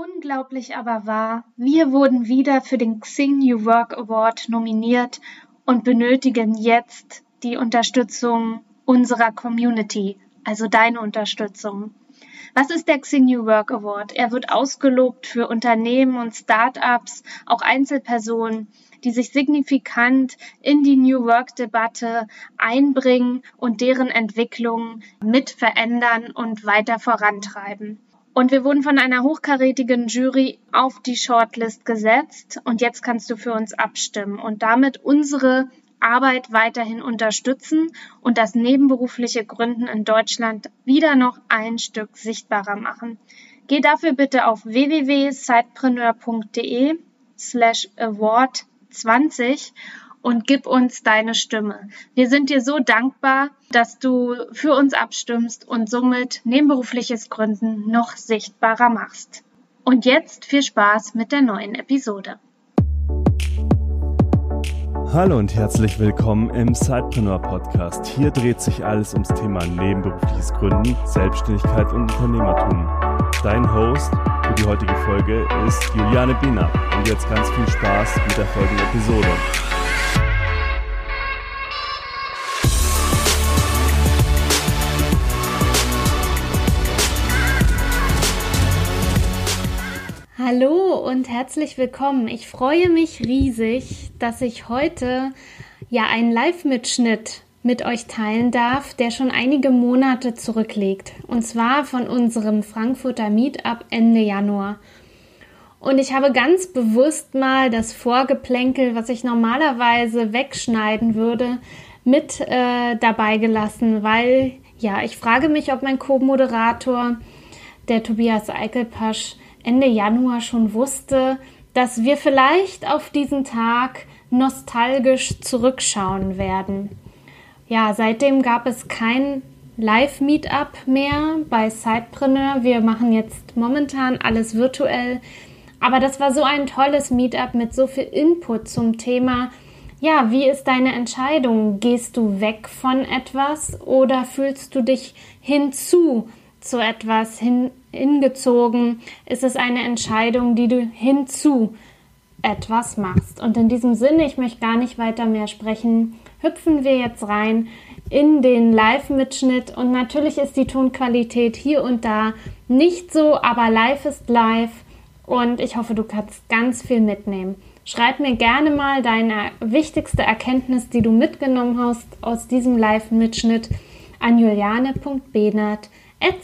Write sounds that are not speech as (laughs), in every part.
Unglaublich aber wahr, wir wurden wieder für den Xing New Work Award nominiert und benötigen jetzt die Unterstützung unserer Community, also deine Unterstützung. Was ist der Xing New Work Award? Er wird ausgelobt für Unternehmen und Start-ups, auch Einzelpersonen, die sich signifikant in die New Work-Debatte einbringen und deren Entwicklung mit verändern und weiter vorantreiben. Und wir wurden von einer hochkarätigen Jury auf die Shortlist gesetzt und jetzt kannst du für uns abstimmen und damit unsere Arbeit weiterhin unterstützen und das nebenberufliche Gründen in Deutschland wieder noch ein Stück sichtbarer machen. Geh dafür bitte auf www.sidepreneur.de slash award 20 und gib uns deine Stimme. Wir sind dir so dankbar, dass du für uns abstimmst und somit nebenberufliches Gründen noch sichtbarer machst. Und jetzt viel Spaß mit der neuen Episode. Hallo und herzlich willkommen im Sidepreneur Podcast. Hier dreht sich alles ums Thema nebenberufliches Gründen, Selbstständigkeit und Unternehmertum. Dein Host für die heutige Folge ist Juliane Biener. Und jetzt ganz viel Spaß mit der folgenden Episode. Hallo und herzlich willkommen. Ich freue mich riesig, dass ich heute ja einen Live-Mitschnitt mit euch teilen darf, der schon einige Monate zurückliegt. Und zwar von unserem Frankfurter Meetup Ende Januar. Und ich habe ganz bewusst mal das Vorgeplänkel, was ich normalerweise wegschneiden würde, mit äh, dabei gelassen, weil ja, ich frage mich, ob mein Co-Moderator, der Tobias Eichelpasch, Ende Januar schon wusste, dass wir vielleicht auf diesen Tag nostalgisch zurückschauen werden. Ja, seitdem gab es kein Live-Meetup mehr bei Sidepreneur. Wir machen jetzt momentan alles virtuell. Aber das war so ein tolles Meetup mit so viel Input zum Thema. Ja, wie ist deine Entscheidung? Gehst du weg von etwas oder fühlst du dich hinzu zu etwas hin, hingezogen? Ist es eine Entscheidung, die du hinzu etwas machst? Und in diesem Sinne, ich möchte gar nicht weiter mehr sprechen, hüpfen wir jetzt rein in den Live-Mitschnitt. Und natürlich ist die Tonqualität hier und da nicht so, aber live ist live. Und ich hoffe, du kannst ganz viel mitnehmen. Schreib mir gerne mal deine wichtigste Erkenntnis, die du mitgenommen hast aus diesem Live-Mitschnitt an juliane.benert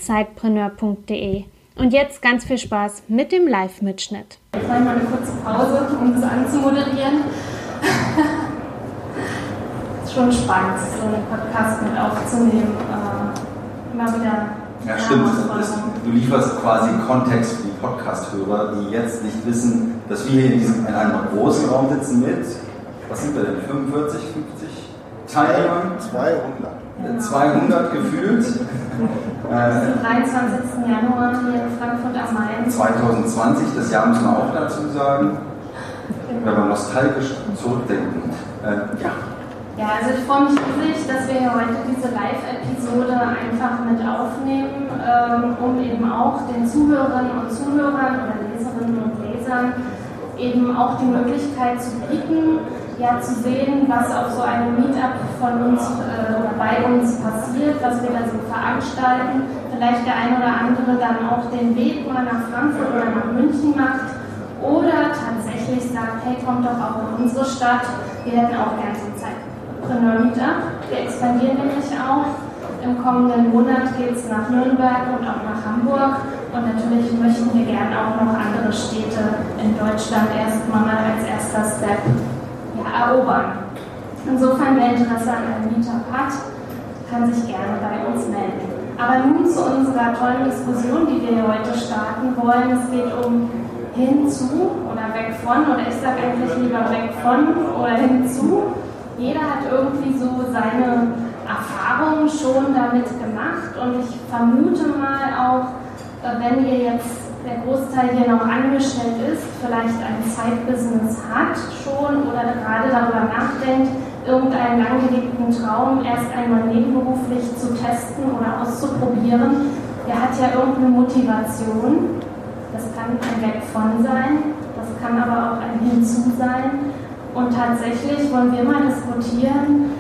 zeitpreneur.de. Und jetzt ganz viel Spaß mit dem Live-Mitschnitt. Ich mache mal eine kurze Pause, um das anzumoderieren. (laughs) ist schon spannend, so einen Podcast mit aufzunehmen. Äh, immer wieder. Ja, stimmt. du lieferst quasi Kontext für die Podcast-Hörer, die jetzt nicht wissen, dass wir hier in, diesem, in einem großen Raum sitzen mit, was sind wir denn, 45, 50 Teilnehmern? 200. 200 gefühlt. Am 23. Januar hier in Frankfurt am Main. 2020, das Jahr müssen wir auch dazu sagen, wenn wir nostalgisch zurückdenken. Äh, ja. Ja, also ich freue mich riesig, dass wir hier heute diese Live-Episode einfach mit aufnehmen, ähm, um eben auch den Zuhörerinnen und Zuhörern oder Leserinnen und Lesern eben auch die Möglichkeit zu bieten, ja, zu sehen, was auf so einem Meetup von uns äh, oder bei uns passiert, was wir da so veranstalten. Vielleicht der ein oder andere dann auch den Weg mal nach Frankfurt oder nach München macht oder tatsächlich sagt, hey, kommt doch auch in unsere Stadt, wir hätten auch gerne so ein Zeitpreneur-Meetup. Wir expandieren nämlich auch. Im kommenden Monat geht es nach Nürnberg und auch nach Hamburg. Und natürlich möchten wir gerne auch noch andere Städte in Deutschland erstmal als erster Step erobern. Insofern, wer Interesse an einem Meetup hat, kann sich gerne bei uns melden. Aber nun zu unserer tollen Diskussion, die wir heute starten wollen. Es geht um hinzu oder weg von, oder ich sage eigentlich lieber weg von oder hinzu. Jeder hat irgendwie so seine Erfahrungen schon damit gemacht und ich vermute mal auch, wenn ihr jetzt der Großteil hier noch angestellt ist, vielleicht ein Zeitbusiness hat schon oder gerade darüber nachdenkt, irgendeinen langgehegten Traum erst einmal nebenberuflich zu testen oder auszuprobieren, der hat ja irgendeine Motivation. Das kann ein Weg von sein, das kann aber auch ein Hinzu sein. Und tatsächlich wollen wir mal diskutieren,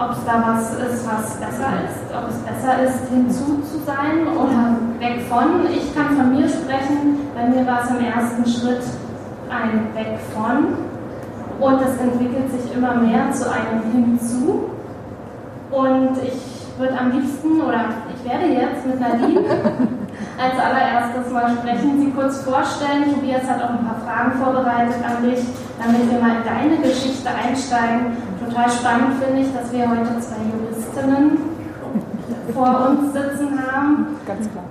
ob es da was ist, was besser ist, ob es besser ist, hinzu zu sein oder weg von. Ich kann von mir sprechen, bei mir war es im ersten Schritt ein Weg von und es entwickelt sich immer mehr zu einem Hinzu. Und ich würde am liebsten, oder ich werde jetzt mit Nadine (laughs) als allererstes mal sprechen, sie kurz vorstellen. Tobias hat auch ein paar Fragen vorbereitet an dich, damit wir mal in deine Geschichte einsteigen. Total spannend finde ich, dass wir heute zwei Juristinnen vor uns sitzen haben. Ganz klar.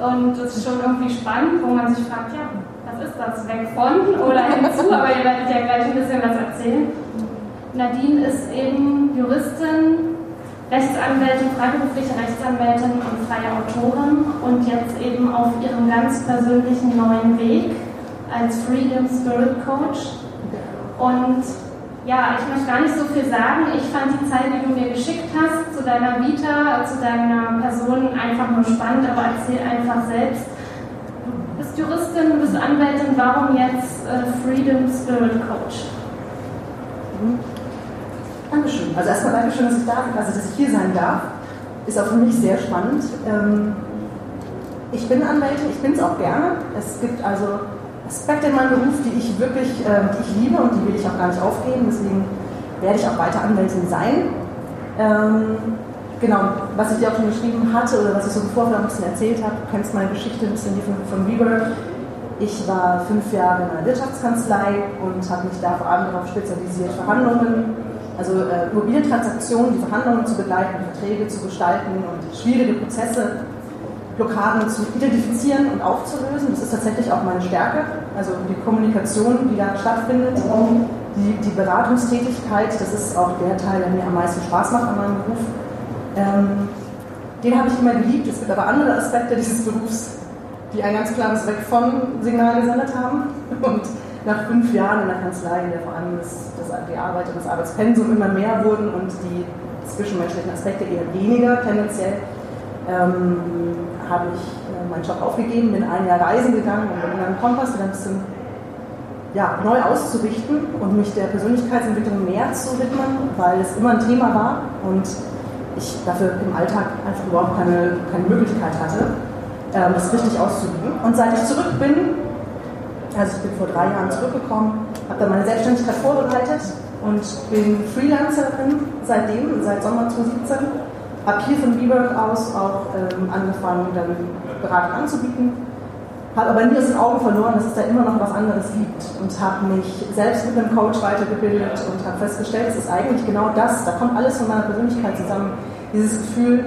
(laughs) Und das ist schon irgendwie spannend, wo man sich fragt, ja, was ist das? Weg von oder hinzu? Aber ihr werdet ja gleich ein bisschen was erzählen. Nadine ist eben Juristin, Rechtsanwältin, freiberufliche Rechtsanwältin und freie Autorin und jetzt eben auf ihrem ganz persönlichen neuen Weg als Freedom Spirit Coach. Und ja, ich möchte gar nicht so viel sagen. Ich fand die Zeit, die du mir geschickt hast, zu deiner Vita, zu deiner Person einfach nur spannend, aber erzähl einfach selbst. Du bist Juristin, du bist Anwältin, warum jetzt äh, Freedom Spirit Coach? Mhm. Dankeschön. Also erstmal Dankeschön, dass ich da also dass ich hier sein darf. Ist auch für mich sehr spannend. Ähm, ich bin Anwältin, ich bin es auch gerne. Es gibt also Aspekte in meinem Beruf, die ich wirklich, äh, die ich liebe und die will ich auch gar nicht aufgeben. Deswegen werde ich auch weiter Anwältin sein. Ähm, genau, was ich dir auch schon geschrieben hatte oder was ich so im Vorfeld ein bisschen erzählt habe, du kennst meine Geschichte ein bisschen von, von Weber. Ich war fünf Jahre in einer Wirtschaftskanzlei und habe mich da vor allem darauf spezialisiert, Verhandlungen also äh, Immobilientransaktionen, die Verhandlungen zu begleiten, Verträge zu gestalten und schwierige Prozesse, Blockaden zu identifizieren und aufzulösen. Das ist tatsächlich auch meine Stärke. Also die Kommunikation, die da stattfindet, die, die Beratungstätigkeit, das ist auch der Teil, der mir am meisten Spaß macht an meinem Beruf. Ähm, den habe ich immer geliebt. Es gibt aber andere Aspekte dieses Berufs, die ein ganz klares Weg von Signal gesendet haben. Und nach fünf Jahren in der Kanzlei, in der vor allem das, das, die Arbeit und das Arbeitspensum immer mehr wurden und die zwischenmenschlichen Aspekte eher weniger tendenziell, ähm, habe ich äh, meinen Job aufgegeben, bin ein Jahr reisen gegangen und bin in einen Kompass wieder ein bisschen ja, neu auszurichten und mich der Persönlichkeitsentwicklung mehr zu widmen, weil es immer ein Thema war und ich dafür im Alltag einfach überhaupt keine, keine Möglichkeit hatte, ähm, das richtig auszuüben. Und seit ich zurück bin, also ich bin vor drei Jahren zurückgekommen, habe dann meine Selbstständigkeit vorbereitet und bin Freelancerin seitdem, seit Sommer 2017. Habe hier von WeWork aus auch ähm, angefangen, dann Beratung anzubieten. Habe aber nie aus den Augen verloren, dass es da immer noch was anderes gibt. Und habe mich selbst mit einem Coach weitergebildet und habe festgestellt, es ist eigentlich genau das. Da kommt alles von meiner Persönlichkeit zusammen. Dieses Gefühl,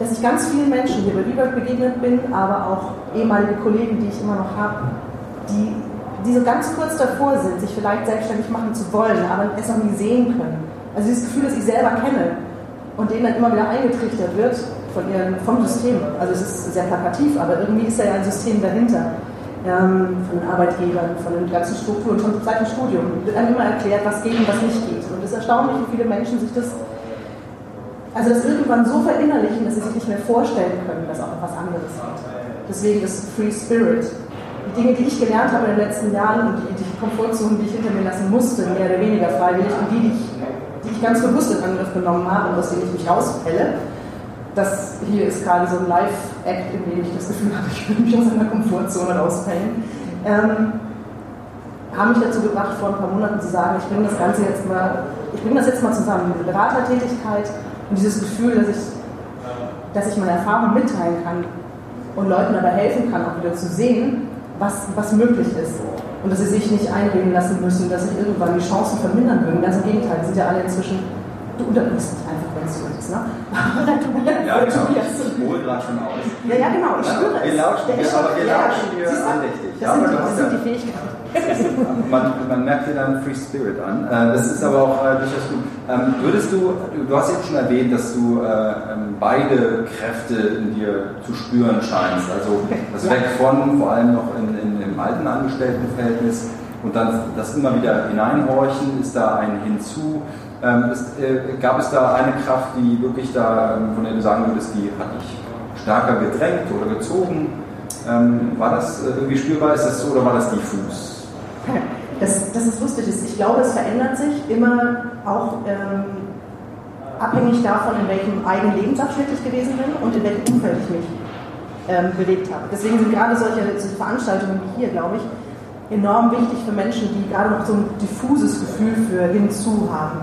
dass ich ganz vielen Menschen hier bei WeWork begegnet bin, aber auch ehemalige Kollegen, die ich immer noch habe, die, die so ganz kurz davor sind, sich vielleicht selbstständig machen zu wollen, aber es noch nie sehen können. Also dieses Gefühl, das ich selber kenne und denen dann immer wieder eingetrichtert wird von ihren, vom System. Also es ist sehr plakativ, aber irgendwie ist da ja ein System dahinter. Ähm, von den Arbeitgebern, von den ganzen Strukturen, schon seit dem Studium wird einem immer erklärt, was geht und was nicht geht. Und es ist erstaunlich, wie viele Menschen sich das also das irgendwann so verinnerlichen, dass sie sich nicht mehr vorstellen können, dass auch noch was anderes geht. Deswegen ist Free Spirit. Die Dinge, die ich gelernt habe in den letzten Jahren und die, die Komfortzonen, die ich hinter mir lassen musste, mehr oder weniger freiwillig, und die, die ich, ganz bewusst in Angriff genommen habe und aus denen ich mich rauspelle, das hier ist gerade so ein Live-Act, in dem ich das Gefühl habe, ich will mich aus einer Komfortzone rauspellen. Ähm, haben mich dazu gebracht, vor ein paar Monaten zu sagen, ich bringe das Ganze jetzt mal, ich bringe das jetzt mal zusammen, diese Beratertätigkeit und dieses Gefühl, dass ich, dass ich meine Erfahrung mitteilen kann und Leuten dabei helfen kann, auch wieder zu sehen, was, was möglich ist. Und dass sie sich nicht einreden lassen müssen, dass sich irgendwann die Chancen vermindern würden. Ganz im Gegenteil, sind ja alle inzwischen, du unterbrichst mich einfach, wenn es so ist. Ne? (laughs) Ja, genau. Ich hole gerade schon aus. Ja, ja, genau, ich spüre es. Wir lauschen dir, aber wir lauschen dir andächtig. Das, ja, sind, die, das sind die Fähigkeiten (laughs) man, man, merkt dir dann Free Spirit an. Äh, das ist aber auch äh, durchaus gut. Ähm, würdest du, du hast eben schon erwähnt, dass du äh, ähm, beide Kräfte in dir zu spüren scheinst. Also das Weg von, vor allem noch in, in, alten Angestelltenverhältnis und dann das immer wieder hineinhorchen, ist da ein Hinzu. Ähm, ist, äh, gab es da eine Kraft, die wirklich da, ähm, von der du sagen würdest, die hat dich stärker gedrängt oder gezogen? Ähm, war das äh, irgendwie spürbar? Ist das so oder war das diffus? Das, das ist lustig. Ich glaube, es verändert sich immer auch ähm, abhängig davon, in welchem eigenen Lebensabschnitt ich gewesen bin und in welchem Umfeld ich mich ähm, bewegt habe. Deswegen sind gerade solche, solche Veranstaltungen wie hier, glaube ich, enorm wichtig für Menschen, die gerade noch so ein diffuses Gefühl für hinzu haben.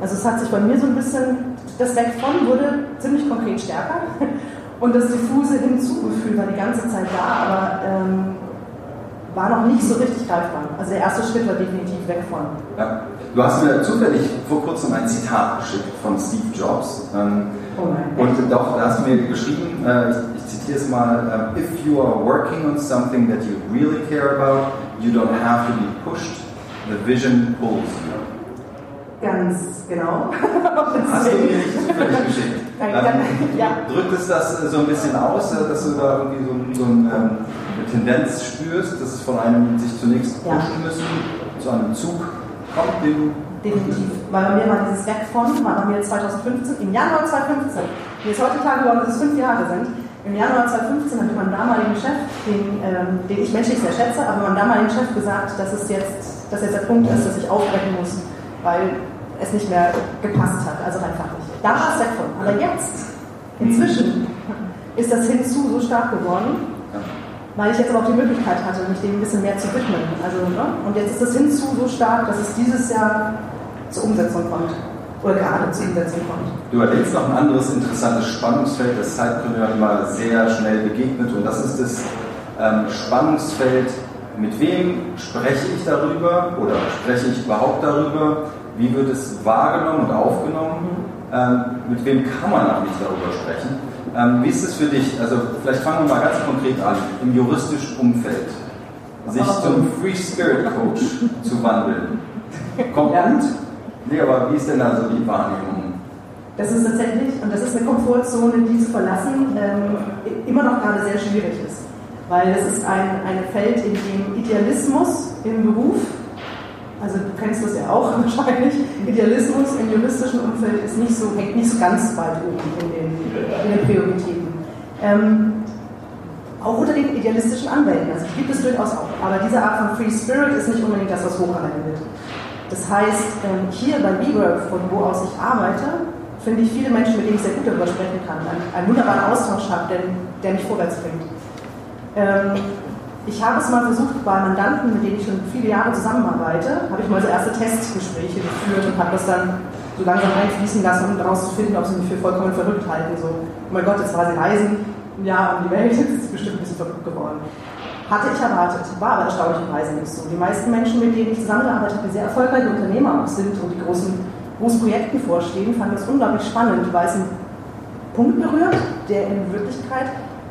Also es hat sich bei mir so ein bisschen, das Weg von wurde ziemlich konkret stärker (laughs) und das diffuse Hinzugefühl war die ganze Zeit da, aber ähm, war noch nicht so richtig greifbar. Also der erste Schritt war definitiv weg von. Ja. Du hast mir zufällig vor kurzem ein Zitat geschickt von Steve Jobs. Ähm, und doch, da hast du mir geschrieben, äh, ich, ich, zitiere es mal, uh, if you are working on something that you really care about, you don't have to be pushed, the vision pulls you. Ganz genau. (laughs) Hast du mir nicht zufällig geschickt? Dann, ja. Drückt es das so ein bisschen aus, äh, dass du da irgendwie so, so ein, ähm, eine Tendenz spürst, dass es von einem sich zunächst pushen müssen, zu einem Zug kommt, den du Definitiv. Weil bei mir war dieses Weg von, war bei mir 2015, im Januar 2015, wie es heute Tage geworden ist, fünf Jahre sind, im Januar 2015 hat mein damaligen Chef, den, ähm, den ich menschlich sehr schätze, aber mein damaligen Chef gesagt, dass es jetzt, dass jetzt der Punkt ist, dass ich aufbrechen muss, weil es nicht mehr gepasst hat, also einfach nicht. Da war es weg von. Aber jetzt, inzwischen, ist das hinzu so stark geworden, weil ich jetzt aber auch die Möglichkeit hatte, mich dem ein bisschen mehr zu widmen. Also, ne? Und jetzt ist das hinzu so stark, dass es dieses Jahr zur Umsetzung kommt. Oder gerade zur Umsetzung kommt. Du erlebst noch ein anderes interessantes Spannungsfeld, das Zeitgründer immer sehr schnell begegnet. Und das ist das ähm, Spannungsfeld, mit wem spreche ich darüber oder spreche ich überhaupt darüber? Wie wird es wahrgenommen und aufgenommen? Ähm, mit wem kann man nicht darüber sprechen? Ähm, wie ist es für dich? Also vielleicht fangen wir mal ganz konkret an, im juristischen Umfeld sich zum Free Spirit Coach zu wandeln. Kommt ja. gut? Nee, aber wie ist denn da so die Wahrnehmung? Das ist tatsächlich, und das ist eine Komfortzone, die zu verlassen ähm, immer noch gerade sehr schwierig ist. Weil es ist ein, ein Feld, in dem Idealismus im Beruf also du kennst das ja auch (laughs) wahrscheinlich, Idealismus im juristischen Umfeld ist nicht so, hängt nicht so ganz weit oben in den, in den Prioritäten. Ähm, auch unter den idealistischen Anwälten, also gibt es durchaus auch, aber diese Art von Free Spirit ist nicht unbedingt das, was hochgehalten wird. Das heißt, ähm, hier bei WeWork, von wo aus ich arbeite, finde ich viele Menschen, mit denen ich sehr gut darüber sprechen kann, einen, wunderbaren Austausch habe, der, der mich vorwärts bringt. Ähm, ich habe es mal versucht bei Mandanten, mit denen ich schon viele Jahre zusammenarbeite, habe ich mal so erste Testgespräche geführt und habe das dann so langsam einfließen lassen, um herauszufinden, ob sie mich für vollkommen verrückt halten. So, oh mein Gott, jetzt war sie reisen, ja, um die Welt, jetzt (laughs) ist bestimmt ein bisschen verrückt geworden. Hatte ich erwartet, war aber erstaunlicherweise nicht so. Die meisten Menschen, mit denen ich zusammengearbeitet habe, die sehr erfolgreiche Unternehmer auch sind und die großen, großen Projekten vorstehen, fanden das unglaublich spannend, weil es einen Punkt berührt, der in Wirklichkeit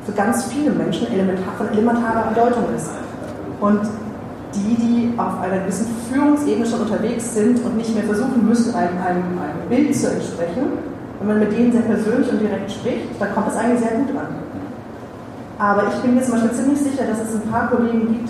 für ganz viele Menschen elementar, von elementarer Bedeutung ist. Und die, die auf einer gewissen Führungsebene schon unterwegs sind und nicht mehr versuchen müssen, einem, einem, einem Bild zu entsprechen, wenn man mit denen sehr persönlich und direkt spricht, dann kommt es eigentlich sehr gut an. Aber ich bin mir zum Beispiel ziemlich sicher, dass es ein paar Kollegen gibt,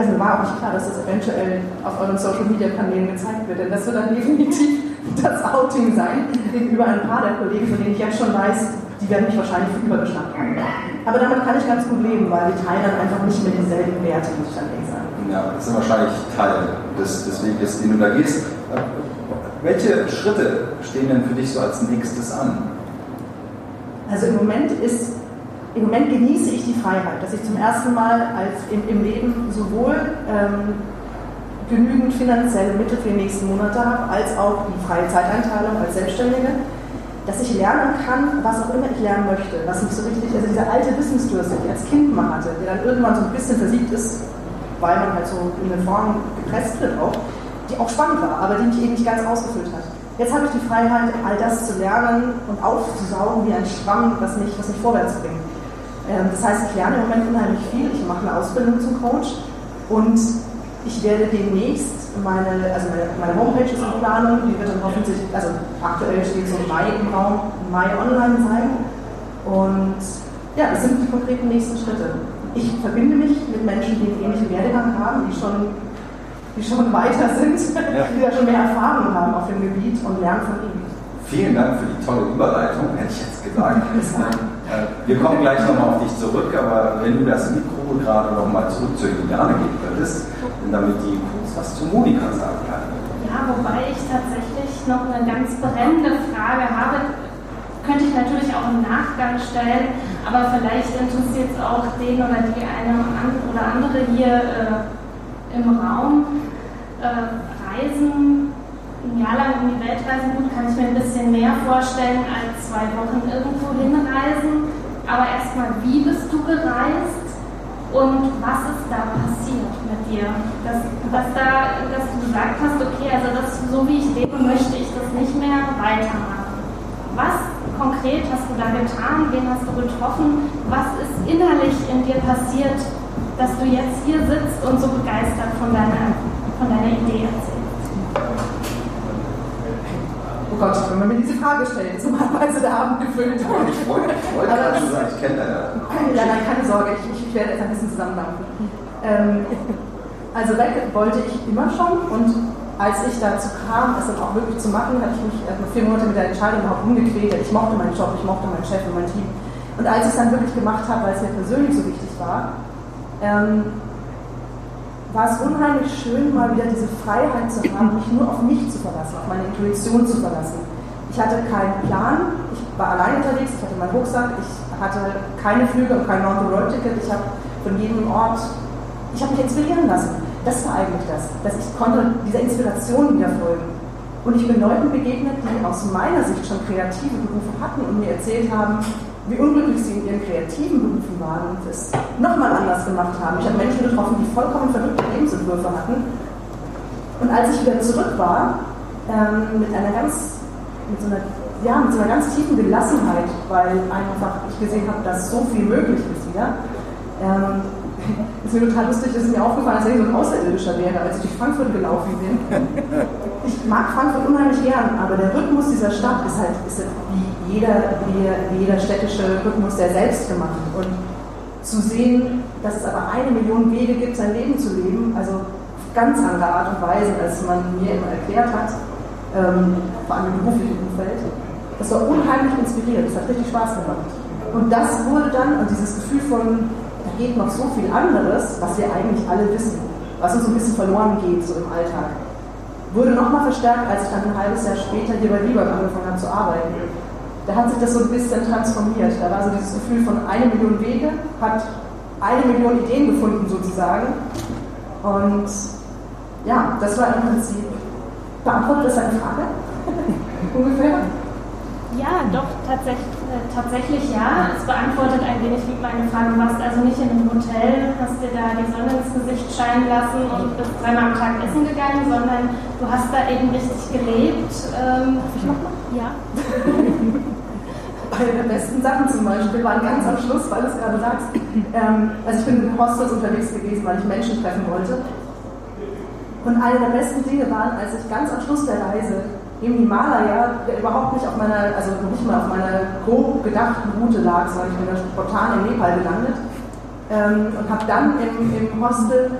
also war auch nicht klar, dass das eventuell auf euren Social Media Kanälen gezeigt wird, denn das wird dann (laughs) definitiv das Outing sein gegenüber ein paar der Kollegen, von denen ich jetzt schon weiß, die werden mich wahrscheinlich für übergeschnappt haben. Aber damit kann ich ganz gut leben, weil die teilen dann einfach nicht mehr dieselben Werte, muss ich dann ehrlich sagen. Ja, das ist wahrscheinlich Teil des, des Weges, den du da gehst. Welche Schritte stehen denn für dich so als nächstes an? Also im Moment ist, im Moment genieße ich die Freiheit, dass ich zum ersten Mal als im, im Leben sowohl ähm, genügend finanzielle Mittel für die nächsten Monate habe, als auch die freie Zeiteinteilung als Selbstständige dass ich lernen kann, was auch immer ich lernen möchte, was nicht so richtig, also dieser alte Wissensdurst, den ich als Kind mal hatte, der dann irgendwann so ein bisschen versiegt ist, weil man halt so in eine Form gepresst wird auch, die auch spannend war, aber die mich eben nicht ganz ausgefüllt hat. Jetzt habe ich die Freiheit, all das zu lernen und aufzusaugen wie ein Schwamm, was mich, was mich vorwärts bringt. Ähm, das heißt, ich lerne im Moment unheimlich viel, ich mache eine Ausbildung zum Coach und ich werde demnächst meine, also meine, meine Homepage ist in Planung, die wird dann hoffentlich, also aktuell steht so Mai im Raum, Mai online sein. Und ja, das sind die konkreten nächsten Schritte. Ich verbinde mich mit Menschen, die einen ähnlichen Werdegang haben, die schon, die schon weiter sind, ja. (laughs) die da schon mehr Erfahrung haben auf dem Gebiet und lernen von ihnen. Vielen Dank für die tolle Überleitung, hätte ich jetzt gesagt. (laughs) Äh, wir kommen gleich nochmal auf dich zurück, aber wenn du das Mikro gerade nochmal zurück zur Juliane geben würdest, damit die kurz was zu Monika sagen kann. Ja, wobei ich tatsächlich noch eine ganz brennende Frage habe. Könnte ich natürlich auch im Nachgang stellen, aber vielleicht interessiert es auch den oder die eine oder andere hier äh, im Raum. Äh, Reisen ein Jahr lang um die Welt reisen, gut, kann ich mir ein bisschen mehr vorstellen als zwei Wochen irgendwo hinreisen. Aber erstmal, wie bist du gereist und was ist da passiert mit dir? Dass, dass, da, dass du gesagt hast, okay, also das, so wie ich lebe, möchte ich das nicht mehr weitermachen. Was konkret hast du da getan? Wen hast du getroffen? Was ist innerlich in dir passiert, dass du jetzt hier sitzt und so begeistert von deiner, von deiner Idee erzählst? Oh Gott, wenn man mir diese Frage stellt, ist normalerweise der Abend gefüllt. Ich wollte, ich wollte gerade schon sagen, ich kenne deine. Ja, nein, keine Sorge, ich, ich werde jetzt ein bisschen zusammendampfen. Ähm, also weg wollte ich immer schon und als ich dazu kam, es dann auch wirklich zu machen, hatte ich mich erstmal vier Monate mit der Entscheidung überhaupt umgequält. Ich mochte meinen Job, ich mochte meinen Chef und mein Team. Und als ich es dann wirklich gemacht habe, weil es mir persönlich so wichtig war, ähm, war es unheimlich schön, mal wieder diese Freiheit zu haben, mich nur auf mich zu verlassen, auf meine Intuition zu verlassen. Ich hatte keinen Plan, ich war allein unterwegs, ich hatte meinen Rucksack, ich hatte keine Flüge und kein Non-Road-Ticket, ich habe von jedem Ort, ich habe mich inspirieren lassen. Das war eigentlich das, dass ich konnte dieser Inspiration wieder folgen. Und ich bin Leuten begegnet, die aus meiner Sicht schon kreative Berufe hatten und mir erzählt haben, wie unglücklich sie in ihren kreativen Berufen waren und es nochmal anders gemacht haben. Ich habe Menschen getroffen, die vollkommen verrückte Lebensentwürfe hatten. Und als ich wieder zurück war, ähm, mit einer ganz, mit so einer, ja, mit so einer ganz tiefen Gelassenheit, weil einfach ich gesehen habe, dass so viel möglich ist wieder, ähm, (laughs) ist mir total lustig, es mir aufgefallen, dass ich so ein Außerirdischer wäre, als ich durch Frankfurt gelaufen bin. Ich mag Frankfurt unheimlich gern, aber der Rhythmus dieser Stadt ist halt, ist halt wie jeder, wie jeder städtische Rhythmus der selbst gemacht. Und zu sehen, dass es aber eine Million Wege gibt, sein Leben zu leben, also auf ganz andere Art und Weise, als man mir immer erklärt hat, ähm, vor allem im beruflichen Umfeld, das war unheimlich inspirierend, das hat richtig Spaß gemacht. Und das wurde dann, und dieses Gefühl von, da geht noch so viel anderes, was wir eigentlich alle wissen, was uns so ein bisschen verloren geht, so im Alltag, wurde nochmal verstärkt, als ich dann ein halbes Jahr später hier bei Lieber angefangen habe zu arbeiten da hat sich das so ein bisschen transformiert. Da war so dieses Gefühl von eine Million Wege, hat eine Million Ideen gefunden sozusagen. Und ja, das war im Prinzip. Beantwortet das eine Frage? (laughs) Ungefähr? Ja, doch, tatsächlich, äh, tatsächlich ja. Es beantwortet ein wenig meine Frage. Du warst also nicht in einem Hotel, hast dir da die Sonne ins Gesicht scheinen lassen und bist dreimal am Tag essen gegangen, sondern du hast da eben richtig gelebt. Ähm, Darf ich nochmal? Ja. (laughs) Eine der besten Sachen zum Beispiel waren ganz am Schluss, weil du es gerade sagst. Ähm, also ich bin in Hostels unterwegs gewesen, weil ich Menschen treffen wollte. Und eine der besten Dinge waren, als ich ganz am Schluss der Reise im Himalaya, der überhaupt nicht auf meiner, also nicht mal auf meiner grob gedachten Route lag, sondern ich bin da spontan in Nepal gelandet ähm, und habe dann im, im Hostel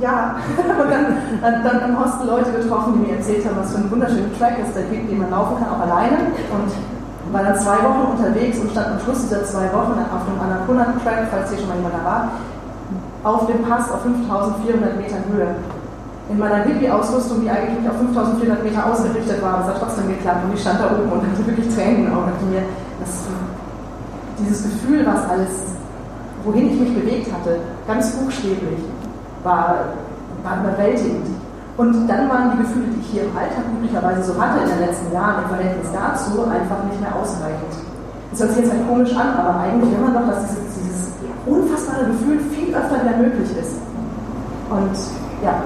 ja, (laughs) und dann, dann, im Hostel Leute getroffen, die mir erzählt haben, was für ein wunderschöner Track es da gibt, den man laufen kann, auch alleine. Und war dann zwei Wochen unterwegs und stand am Schluss dieser zwei Wochen auf dem Annapurna-Track, falls hier schon mal jemand da war, auf dem Pass auf 5400 Metern Höhe in meiner Hippie-Ausrüstung, die eigentlich auf 5400 Meter ausgerichtet war, es hat trotzdem geklappt und ich stand da oben und hatte wirklich Tränen in Augen und mir, das, dieses Gefühl, was alles, wohin ich mich bewegt hatte, ganz buchstäblich, war, war überwältigend. Und dann waren die Gefühle, die ich hier im Alltag üblicherweise so hatte in den letzten Jahren, im Verhältnis dazu einfach nicht mehr ausreichend. Das hört sich jetzt halt komisch an, aber eigentlich man doch, dass dieses, dieses unfassbare Gefühl viel öfter wieder möglich ist. Und ja,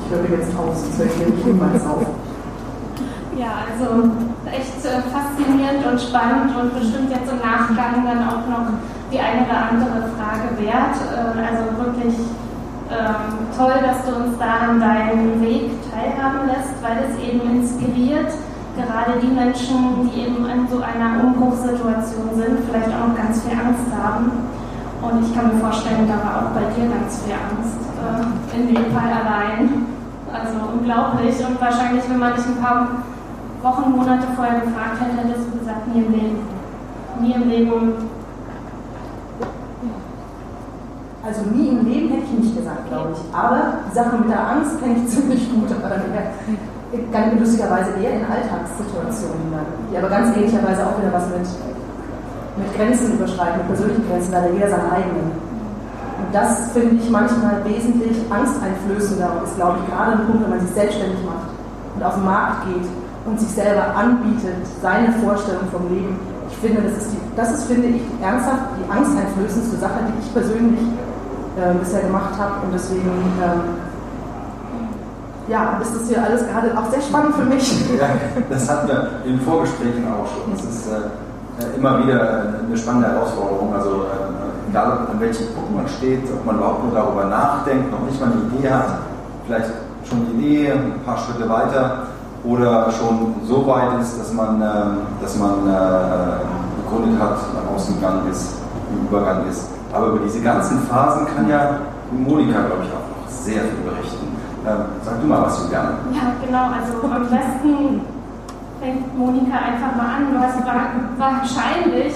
ich höre jetzt aus, sonst höre ich niemals auf. Ja, also echt äh, faszinierend und spannend und bestimmt jetzt im Nachgang dann auch noch die eine oder andere Frage wert. Äh, also wirklich ähm, toll, dass du uns da an deinem Weg teilhaben lässt, weil es eben inspiriert, gerade die Menschen, die eben in so einer Umbruchssituation sind, vielleicht auch noch ganz viel Angst haben. Und ich kann mir vorstellen, da war auch bei dir ganz viel Angst, äh, in Fall allein. Also unglaublich. Und wahrscheinlich, wenn man dich ein paar Wochen, Monate vorher gefragt hätte, hättest du gesagt, nie im Leben. nie im Leben. Also nie im Leben hätte ich nicht gesagt, glaube ich. Aber die Sache mit der Angst kenne ich (laughs) ziemlich gut. Ganz lustigerweise eher in Alltagssituationen dann, die aber ganz ähnlicherweise auch wieder was mit, mit Grenzen überschreiten, mit persönlichen Grenzen, da jeder seine eigenen. Und das finde ich manchmal wesentlich angsteinflößender und ist, glaube ich, gerade ein Punkt, wenn man sich selbstständig macht und auf den Markt geht und sich selber anbietet, seine Vorstellung vom Leben. Ich finde, das ist, die, das ist finde ich, ernsthaft die angsteinflößendste Sache, die ich persönlich äh, bisher gemacht habe. Und deswegen ähm, ja, ist das hier alles gerade auch sehr spannend für mich. (laughs) Ja, das hatten wir in Vorgesprächen auch schon. Das ist äh, immer wieder eine spannende Herausforderung. Also äh, egal an welchem Punkt man steht, ob man überhaupt nur darüber nachdenkt, noch nicht mal eine Idee hat, vielleicht schon eine Idee, ein paar Schritte weiter oder schon so weit ist, dass man, äh, dass man äh, begründet hat, nach außen gegangen ist, im Übergang ist. Aber über diese ganzen Phasen kann ja Monika, glaube ich, auch noch sehr viel berichten. Ähm, sag du mal was, Juliane. Ja, genau. Also am besten fängt Monika einfach mal an. Du hast wahrscheinlich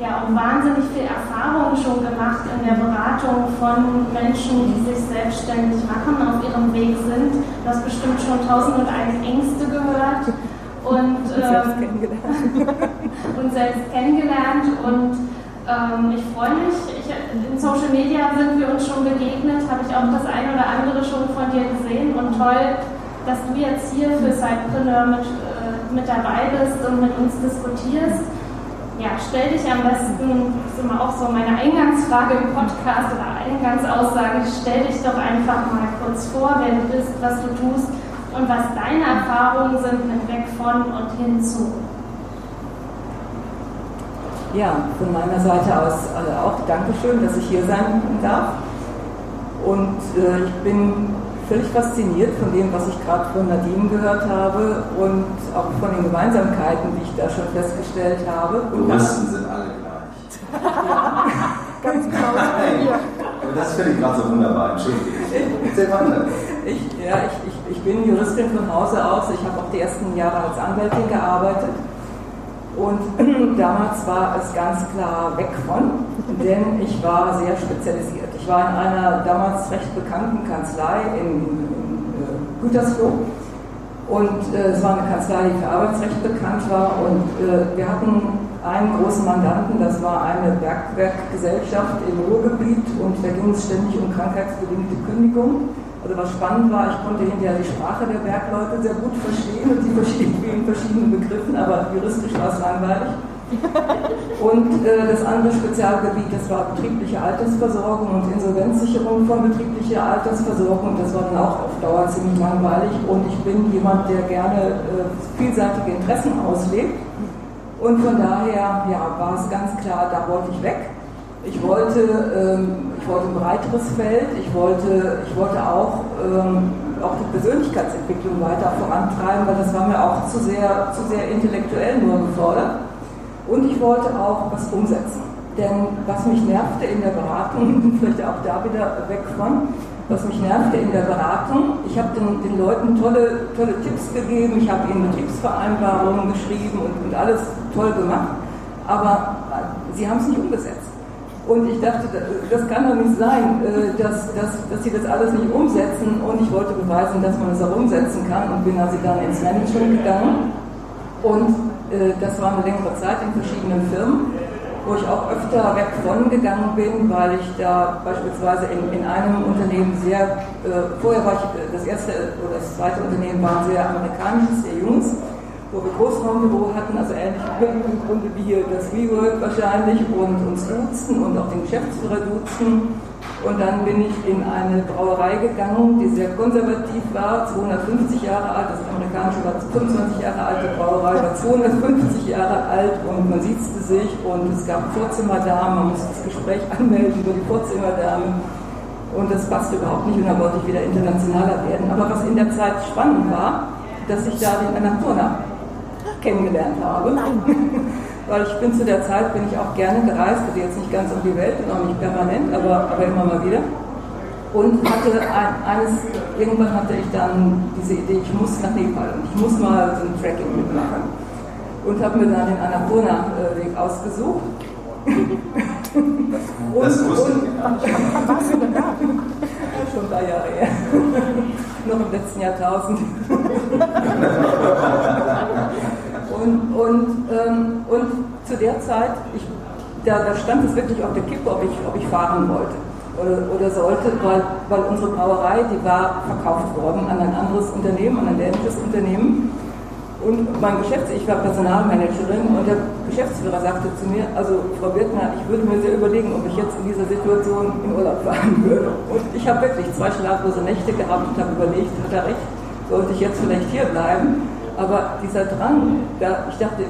ja auch wahnsinnig viel Erfahrung schon gemacht in der Beratung von Menschen, die sich selbstständig machen, auf ihrem Weg sind. Du hast bestimmt schon tausend und eine Ängste gehört und, ähm, selbst kennengelernt. (laughs) und selbst kennengelernt und ähm, ich freue mich. Ich, in Social Media sind wir uns schon begegnet, habe ich auch das eine oder andere schon von dir gesehen und toll, dass du jetzt hier für Sidepreneur mit, äh, mit dabei bist und mit uns diskutierst. Ja, stell dich am besten, das ist immer auch so meine Eingangsfrage im Podcast oder Eingangsaussage, stell dich doch einfach mal kurz vor, wer du bist, was du tust und was deine Erfahrungen sind mit weg von und hinzu. Ja, von meiner Seite aus also auch Dankeschön, dass ich hier sein darf. Und äh, ich bin völlig fasziniert von dem, was ich gerade von Nadine gehört habe und auch von den Gemeinsamkeiten, die ich da schon festgestellt habe. Juristen sind alle gleich. (laughs) Ganz genau. Nein, das finde ich gerade so wunderbar. Entschuldigung. Weiter. (laughs) Ich, ja, ich, ich, ich bin Juristin von Hause aus. Ich habe auch die ersten Jahre als Anwältin gearbeitet und (clears throat) damals war es ganz klar weg von, denn ich war sehr spezialisiert. Ich war in einer damals recht bekannten Kanzlei in, in äh, Gütersloh. Und äh, es war eine Kanzlei, die für Arbeitsrecht bekannt war. Und äh, wir hatten einen großen Mandanten, das war eine Bergwerkgesellschaft im Ruhrgebiet. Und da ging es ständig um krankheitsbedingte Kündigung. Also was spannend war, ich konnte hinterher die Sprache der Bergleute sehr gut verstehen und die vielen verschiedenen Begriffen, aber juristisch war es langweilig. Und äh, das andere Spezialgebiet, das war betriebliche Altersversorgung und Insolvenzsicherung von betrieblicher Altersversorgung. Das war dann auch auf Dauer ziemlich langweilig. Und ich bin jemand, der gerne äh, vielseitige Interessen auslebt. Und von daher ja, war es ganz klar, da wollte ich weg. Ich wollte, ähm, ich wollte ein breiteres Feld, ich wollte, ich wollte auch, ähm, auch die Persönlichkeitsentwicklung weiter vorantreiben, weil das war mir auch zu sehr, zu sehr intellektuell nur gefordert. Und ich wollte auch was umsetzen. Denn was mich nervte in der Beratung, (laughs) vielleicht auch da wieder weg von, was mich nervte in der Beratung, ich habe den, den Leuten tolle, tolle Tipps gegeben, ich habe ihnen Betriebsvereinbarungen geschrieben und, und alles toll gemacht, aber sie haben es nicht umgesetzt. Und ich dachte, das kann doch nicht sein, äh, dass, dass, dass sie das alles nicht umsetzen. Und ich wollte beweisen, dass man es auch umsetzen kann und bin also dann ins Management gegangen. Und äh, das war eine längere Zeit in verschiedenen Firmen, wo ich auch öfter weg von gegangen bin, weil ich da beispielsweise in, in einem Unternehmen sehr, äh, vorher war ich, das erste oder das zweite Unternehmen war ein sehr amerikanisches, sehr junges wo wir Großraumbüro hatten, also ähnlich im Grunde wie hier das WeWork wahrscheinlich und uns duzen und auch den Geschäftsführer duzen. Und dann bin ich in eine Brauerei gegangen, die sehr konservativ war, 250 Jahre alt, das amerikanische war 25 Jahre alt, die Brauerei war 250 Jahre alt und man siezte sich und es gab Vorzimmerdamen, man musste das Gespräch (laughs) anmelden über die Vorzimmerdame und das passte überhaupt nicht und dann wollte ich wieder internationaler werden. Aber was in der Zeit spannend war, dass ich da den Anatona kennengelernt habe. Nein. (laughs) Weil ich bin zu der Zeit, bin ich auch gerne gereist, also jetzt nicht ganz um die Welt und auch nicht permanent, aber, aber immer mal wieder. Und hatte ein, eines, irgendwann hatte ich dann diese Idee, ich muss nach Nepal und ich muss mal so ein Tracking mitmachen. und habe mir dann den Annapurna-Weg ausgesucht. (laughs) und, das wusste ich. Warst du denn da? (laughs) Schon ein paar Jahre her. Noch im letzten Jahrtausend. Und, und, ähm, und zu der Zeit, ich, da, da stand es wirklich auf der Kippe, ob ich, ob ich fahren wollte oder, oder sollte, weil, weil unsere Brauerei, die war verkauft worden an ein anderes Unternehmen, an ein dänisches Unternehmen. Und mein Geschäftsführer, ich war Personalmanagerin und der Geschäftsführer sagte zu mir, also Frau Wirtner, ich würde mir sehr überlegen, ob ich jetzt in dieser Situation in Urlaub fahren würde. Und ich habe wirklich zwei schlaflose Nächte gehabt und habe überlegt, hat er recht, sollte ich jetzt vielleicht hier bleiben? Aber dieser Drang, da, ich dachte,